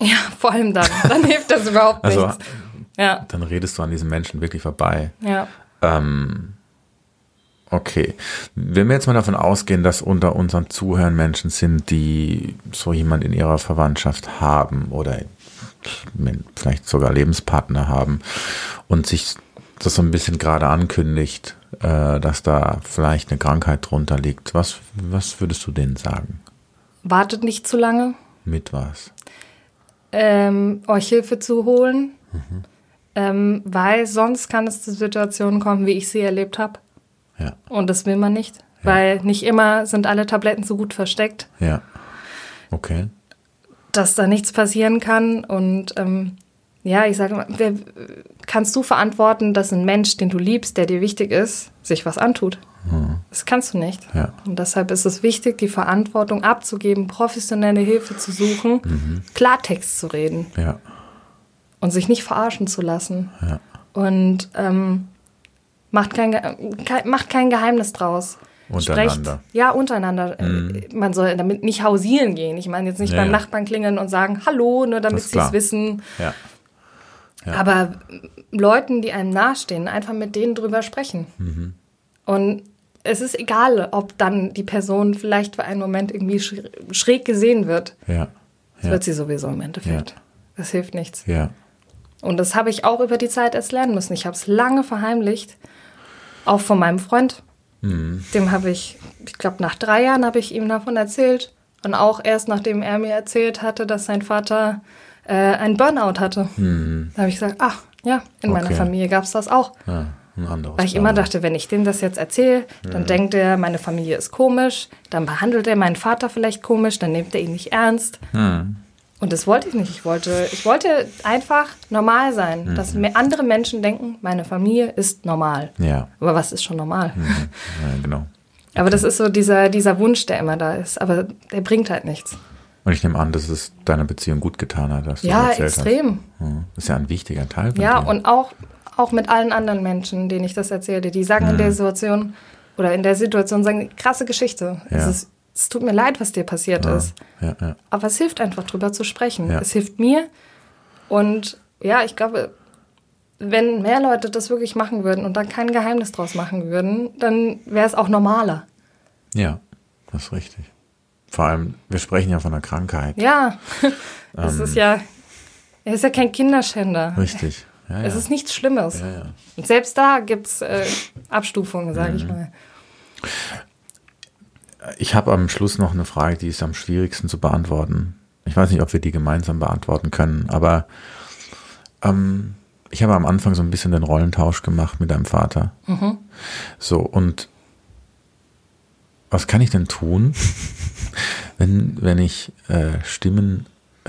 B: Ja, vor allem dann. Dann hilft das überhaupt
A: Also,
B: nichts. Ja,
A: dann redest du an diesen Menschen wirklich vorbei.
B: ja.
A: Ähm, okay. Wenn wir jetzt mal davon ausgehen, dass unter unseren Zuhörern Menschen sind, die so jemand in ihrer Verwandtschaft haben oder vielleicht sogar Lebenspartner haben und sich das so ein bisschen gerade ankündigt, äh, dass da vielleicht eine Krankheit drunter liegt, was, was würdest du denen sagen?
B: Wartet nicht zu lange,
A: Mit was?
B: ähm, euch Hilfe zu holen,
A: Mhm.
B: ähm, weil sonst kann es zu Situationen kommen, wie ich sie erlebt habe.
A: Ja,
B: Und das will man nicht, weil nicht immer sind alle Tabletten so gut versteckt,
A: ja. Okay.
B: dass da nichts passieren kann. Und ähm, ja, ich sage mal, wer, kannst du verantworten, dass ein Mensch, den du liebst, der dir wichtig ist, sich was antut? Das kannst du nicht.
A: Ja.
B: Und deshalb ist es wichtig, die Verantwortung abzugeben, professionelle Hilfe zu suchen,
A: Mhm.
B: Klartext zu reden
A: Ja,
B: und sich nicht verarschen zu lassen.
A: ja.
B: Und ähm, macht, kein, kein, macht kein Geheimnis draus.
A: Untereinander.
B: Sprecht, ja, untereinander. Äh, Man soll damit nicht hausieren gehen. Ich meine jetzt nicht
A: Ja,
B: beim. Nachbarn klingeln und sagen, hallo, nur damit sie es wissen.
A: Ja, Ja.
B: Aber Leuten, die einem nahestehen, einfach mit denen drüber sprechen.
A: Mhm.
B: Und es ist egal, ob dann die Person vielleicht für einen Moment irgendwie sch- schräg gesehen wird.
A: ja.
B: Das
A: Ja.
B: wird sie sowieso im Endeffekt.
A: Ja.
B: Das hilft nichts.
A: Ja.
B: Und das habe ich auch über die Zeit erst lernen müssen. Ich habe es lange verheimlicht. Auch von meinem Freund.
A: Mhm.
B: Dem habe ich, ich glaube, nach drei Jahren habe ich ihm davon erzählt. Und auch erst nachdem er mir erzählt hatte, dass sein Vater äh, einen Burnout hatte. Da habe ich gesagt, ach ja, in meiner
A: Mhm. Okay.
B: Familie gab es das auch.
A: ja. Ein anderes
B: Weil ich immer dachte, wenn ich dem das jetzt erzähle, dann denkt er, meine Familie ist komisch, dann behandelt er meinen Vater vielleicht komisch, dann nimmt er ihn nicht ernst. Und das wollte ich nicht. Ich wollte, ich wollte einfach normal sein, dass mir andere Menschen denken, meine Familie ist normal.
A: Ja,
B: Aber was ist schon normal?
A: ja, genau.
B: Aber das ist so dieser, dieser Wunsch, der immer da ist. Aber der bringt halt nichts.
A: Und ich nehme an, dass es deiner Beziehung gut getan hat, dass du
B: Ja,
A: erzählt
B: extrem.
A: hast. Ja, Das ist ja ein wichtiger Teil von
B: Ja,
A: dir.
B: und auch, auch mit allen anderen Menschen, denen ich das erzählte, die sagen in
A: Mhm.
B: der Situation oder in der Situation, sagen, krasse Geschichte. Es,
A: Ja.
B: ist, es tut mir leid, was dir passiert ist.
A: ja, ja.
B: Aber es hilft einfach drüber zu sprechen.
A: Ja.
B: Es hilft mir. Und ja, ich glaube, wenn mehr Leute das wirklich machen würden und dann kein Geheimnis draus machen würden, dann wäre es auch normaler.
A: ja, das ist richtig. Vor allem, wir sprechen ja von einer Krankheit.
B: Ja, es
A: Ähm.
B: ist ja, er ist ja kein Kinderschänder.
A: Richtig. Ja,
B: Es
A: ja.
B: ist nichts Schlimmes.
A: ja.
B: Und selbst da gibt es äh, Abstufungen, sage
A: Mhm.
B: ich mal.
A: Ich habe am Schluss noch eine Frage, die ist am schwierigsten zu beantworten. Ich weiß nicht, ob wir die gemeinsam beantworten können, aber ähm, ich habe am Anfang so ein bisschen den Rollentausch gemacht mit deinem Vater. So, und was kann ich denn tun, wenn, wenn ich äh, Stimmen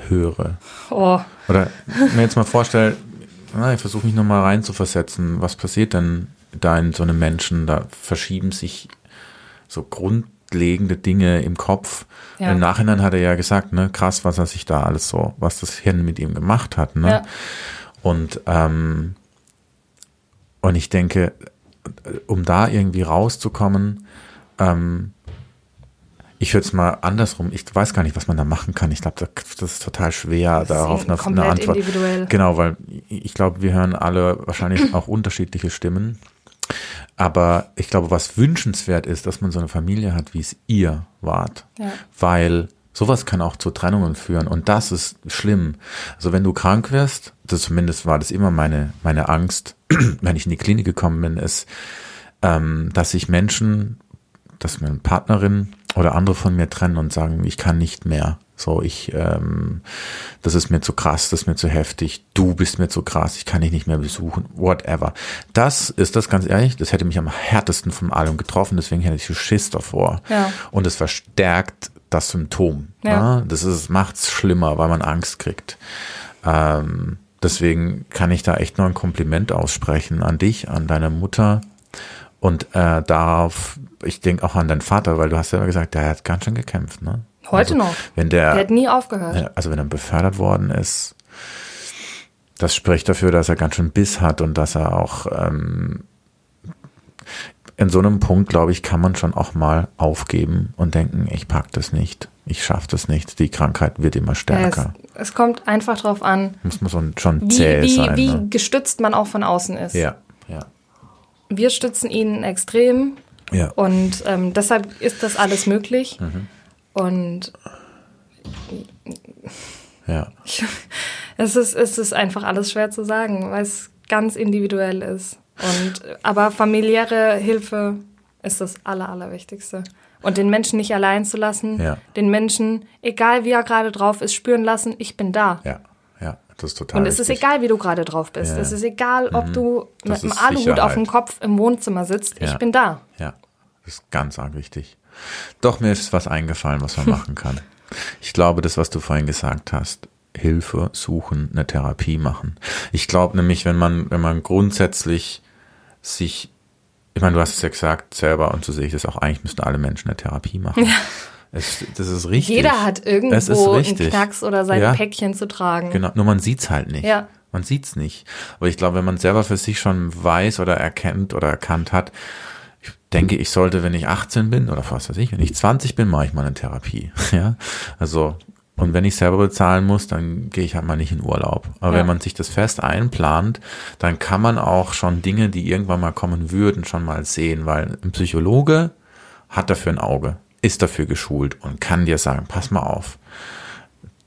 A: höre?
B: Oh,
A: Oder mir jetzt mal vorstellen, na, ich versuche mich nochmal rein zu versetzen. Was passiert denn da in so einem Menschen? Da verschieben sich so grundlegende Dinge im Kopf.
B: Ja.
A: Im Nachhinein hat er ja gesagt, ne, krass, was er sich da alles so, was das Hirn mit ihm gemacht hat, ne?
B: Ja.
A: Und, ähm, und ich denke, um da irgendwie rauszukommen, ähm, ich würde es mal andersrum, ich weiß gar nicht, was man da machen kann. Ich glaube, das ist total schwer,
B: ist
A: darauf eine, eine Antwort.
B: individuell.
A: Genau, weil ich glaube, wir hören alle wahrscheinlich auch unterschiedliche Stimmen. Aber ich glaube, was wünschenswert ist, dass man so eine Familie hat, wie es ihr wart.
B: Ja.
A: Weil sowas kann auch zu Trennungen führen und das ist schlimm. Also wenn du krank wirst, das zumindest war das immer meine, meine Angst, wenn ich in die Klinik gekommen bin, ist, ähm, dass sich Menschen, dass meine Partnerin oder andere von mir trennen und sagen, ich kann nicht mehr. So, ich, ähm, das ist mir zu krass, das ist mir zu heftig, du bist mir zu krass, ich kann dich nicht mehr besuchen, whatever. Das ist das ganz ehrlich, das hätte mich am härtesten von allem getroffen, deswegen hätte ich so Schiss davor.
B: Ja.
A: Und es verstärkt das Symptom.
B: Ja.
A: Ne? Das ist, macht's schlimmer, weil man Angst kriegt. Ähm, deswegen kann ich da echt nur ein Kompliment aussprechen an dich, an deine Mutter und äh, darauf, ich denke auch an deinen Vater, weil du hast ja gesagt, der hat ganz schön gekämpft, ne?
B: Heute
A: also,
B: noch.
A: Wenn der,
B: Der hat nie aufgehört.
A: also wenn er befördert worden ist, das spricht dafür, dass er ganz schön Biss hat und dass er auch ähm, in so einem Punkt, glaube ich, kann man schon auch mal aufgeben und denken, ich pack das nicht, ich schaffe das nicht, die Krankheit wird immer stärker.
B: Ja, es, es, kommt einfach darauf an,
A: muss man schon zäh
B: wie, wie,
A: sein.
B: Wie
A: ne?
B: gestützt man auch von außen ist.
A: Ja, ja.
B: Wir stützen ihn extrem
A: ja.
B: und ähm, deshalb ist das alles möglich.
A: Mhm.
B: Und
A: ja.
B: es, ist, es ist einfach alles schwer zu sagen, weil es ganz individuell ist. Und, aber familiäre Hilfe ist das Aller, Allerwichtigste. Und den Menschen nicht allein zu lassen,
A: Ja.
B: den Menschen, egal wie er gerade drauf ist, spüren lassen, ich bin da.
A: Ja, ja, das ist total
B: Und es ist
A: wichtig.
B: egal, wie du gerade drauf bist.
A: Ja.
B: Es ist egal, ob du
A: Das
B: mit
A: ist
B: einem Aluhut auf dem
A: Sicherheit.
B: Kopf im Wohnzimmer sitzt. Ich
A: Ja.
B: bin da.
A: Ja, das ist ganz arg wichtig. Doch, mir ist was eingefallen, was man machen kann. Ich glaube, das, was du vorhin gesagt hast, Hilfe suchen, eine Therapie machen. Ich glaube nämlich, wenn man, wenn man grundsätzlich sich, ich meine, du hast es ja gesagt selber und so sehe ich das auch, eigentlich müssten alle Menschen eine Therapie machen. Es, das ist richtig.
B: Jeder hat irgendwo einen. Knacks oder sein
A: Ja.
B: Päckchen zu tragen.
A: Genau, nur man sieht's halt nicht.
B: Ja.
A: Man sieht's nicht. Aber ich glaube, wenn man selber für sich schon weiß oder erkennt oder erkannt hat, ich denke, ich sollte, wenn ich 18 bin oder was weiß ich, wenn ich 20 bin, mache ich mal eine Therapie. Ja, also und wenn ich selber bezahlen muss, dann gehe ich halt mal nicht in Urlaub. Aber
B: Ja.
A: wenn man sich das fest einplant, dann kann man auch schon Dinge, die irgendwann mal kommen würden, schon mal sehen, weil ein Psychologe hat dafür ein Auge, ist dafür geschult und kann dir sagen, pass mal auf,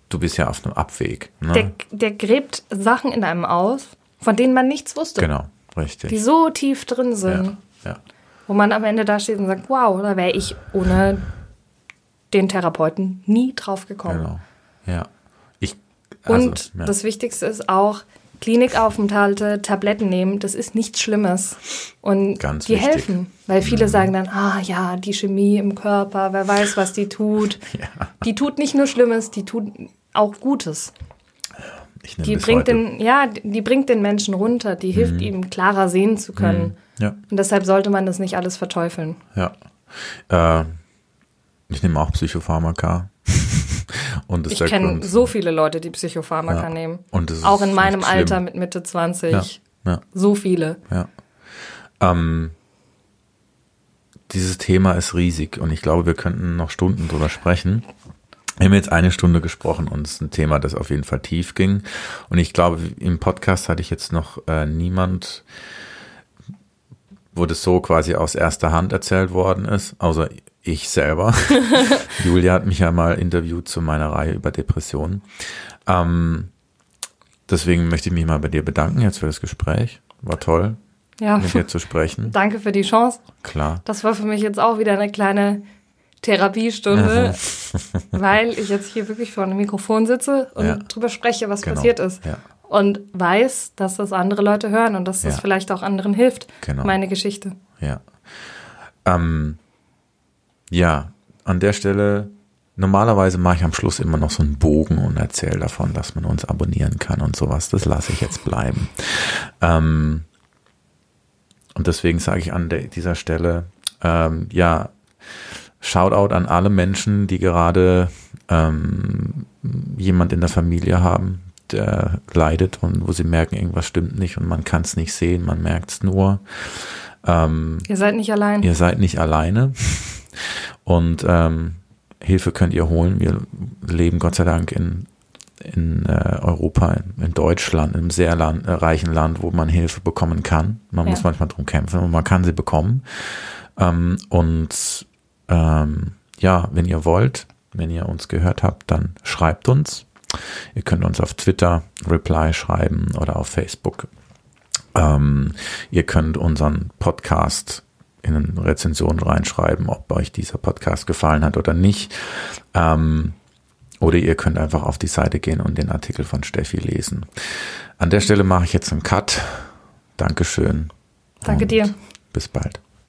A: du bist ja auf einem Abweg. Ne?
B: Der, der gräbt Sachen in einem aus, von denen man nichts wusste.
A: Genau, richtig.
B: Die so tief drin sind,
A: ja, ja,
B: wo man am Ende da steht und sagt, wow, da wäre ich ohne den Therapeuten nie drauf gekommen.
A: genau. Ja. Ich, also,
B: Und
A: ja.
B: das Wichtigste ist auch, Klinikaufenthalte, Tabletten nehmen, das ist nichts Schlimmes. Und
A: Ganz
B: die
A: wichtig. Mhm.
B: helfen. Weil viele sagen dann, ah ja, die Chemie im Körper, wer weiß, was die tut.
A: Ja.
B: Die tut nicht nur Schlimmes, die tut auch Gutes. Die bringt,
A: heute. Mhm.
B: den, ja, die bringt den Menschen runter, die hilft ihm klarer sehen zu können.
A: Ja,
B: Und deshalb sollte man das nicht alles verteufeln.
A: ja. Äh, ich nehme auch Psychopharmaka. Und
B: Ich kenne so viele Leute, die Psychopharmaka
A: Ja.
B: nehmen. Auch in meinem. Alter mit Mitte 20.
A: Ja.
B: So viele.
A: Ähm, dieses Thema ist riesig und ich glaube, wir könnten noch Stunden drüber sprechen. Wir haben jetzt eine Stunde gesprochen und es ist ein Thema, das auf jeden Fall tief ging. Und ich glaube, im Podcast hatte ich jetzt noch äh, niemand, wo das so quasi aus erster Hand erzählt worden ist, außer ich selber. Julia hat mich ja mal interviewt zu meiner Reihe über Depressionen. Ähm, deswegen möchte ich mich mal bei dir bedanken jetzt für das Gespräch. War toll,
B: Ja.
A: mit dir zu sprechen.
B: Danke für die Chance.
A: Klar.
B: Das war für mich jetzt auch wieder eine kleine Therapiestunde, weil ich jetzt hier wirklich vor einem Mikrofon sitze und
A: Ja.
B: drüber spreche, was
A: Genau.
B: passiert ist.
A: Ja.
B: Und weiß, dass das andere Leute hören und dass das vielleicht auch anderen hilft,
A: Genau.
B: meine Geschichte.
A: Ja. Ähm, ja, an der Stelle, normalerweise mache ich am Schluss immer noch so einen Bogen und erzähle davon, dass man uns abonnieren kann und sowas. Das lasse ich jetzt bleiben. Ähm, und deswegen sage ich an der, dieser Stelle, ähm, ja, Shoutout an alle Menschen, die gerade ähm, jemand in der Familie haben, der leidet und wo sie merken, irgendwas stimmt nicht und man kann es nicht sehen, man merkt es nur. Ähm,
B: Ihr seid nicht allein.
A: ihr seid nicht alleine und ähm, Hilfe könnt ihr holen. Wir leben Gott sei Dank in, in äh, Europa, in, in Deutschland, in einem sehr land, äh, reichen Land, wo man Hilfe bekommen kann. Man
B: Ja.
A: muss manchmal drum kämpfen, aber man kann sie bekommen. Ähm, und ähm, ja, wenn ihr wollt, wenn ihr uns gehört habt, dann schreibt uns. Ihr könnt uns auf Twitter Reply schreiben oder auf Facebook. Ähm, ihr könnt unseren Podcast in eine Rezension reinschreiben, ob euch dieser Podcast gefallen hat oder nicht. Ähm, oder ihr könnt einfach auf die Seite gehen und den Artikel von Steffi lesen. An der Stelle mache ich jetzt einen Cut. Dankeschön.
B: Danke dir.
A: Bis bald.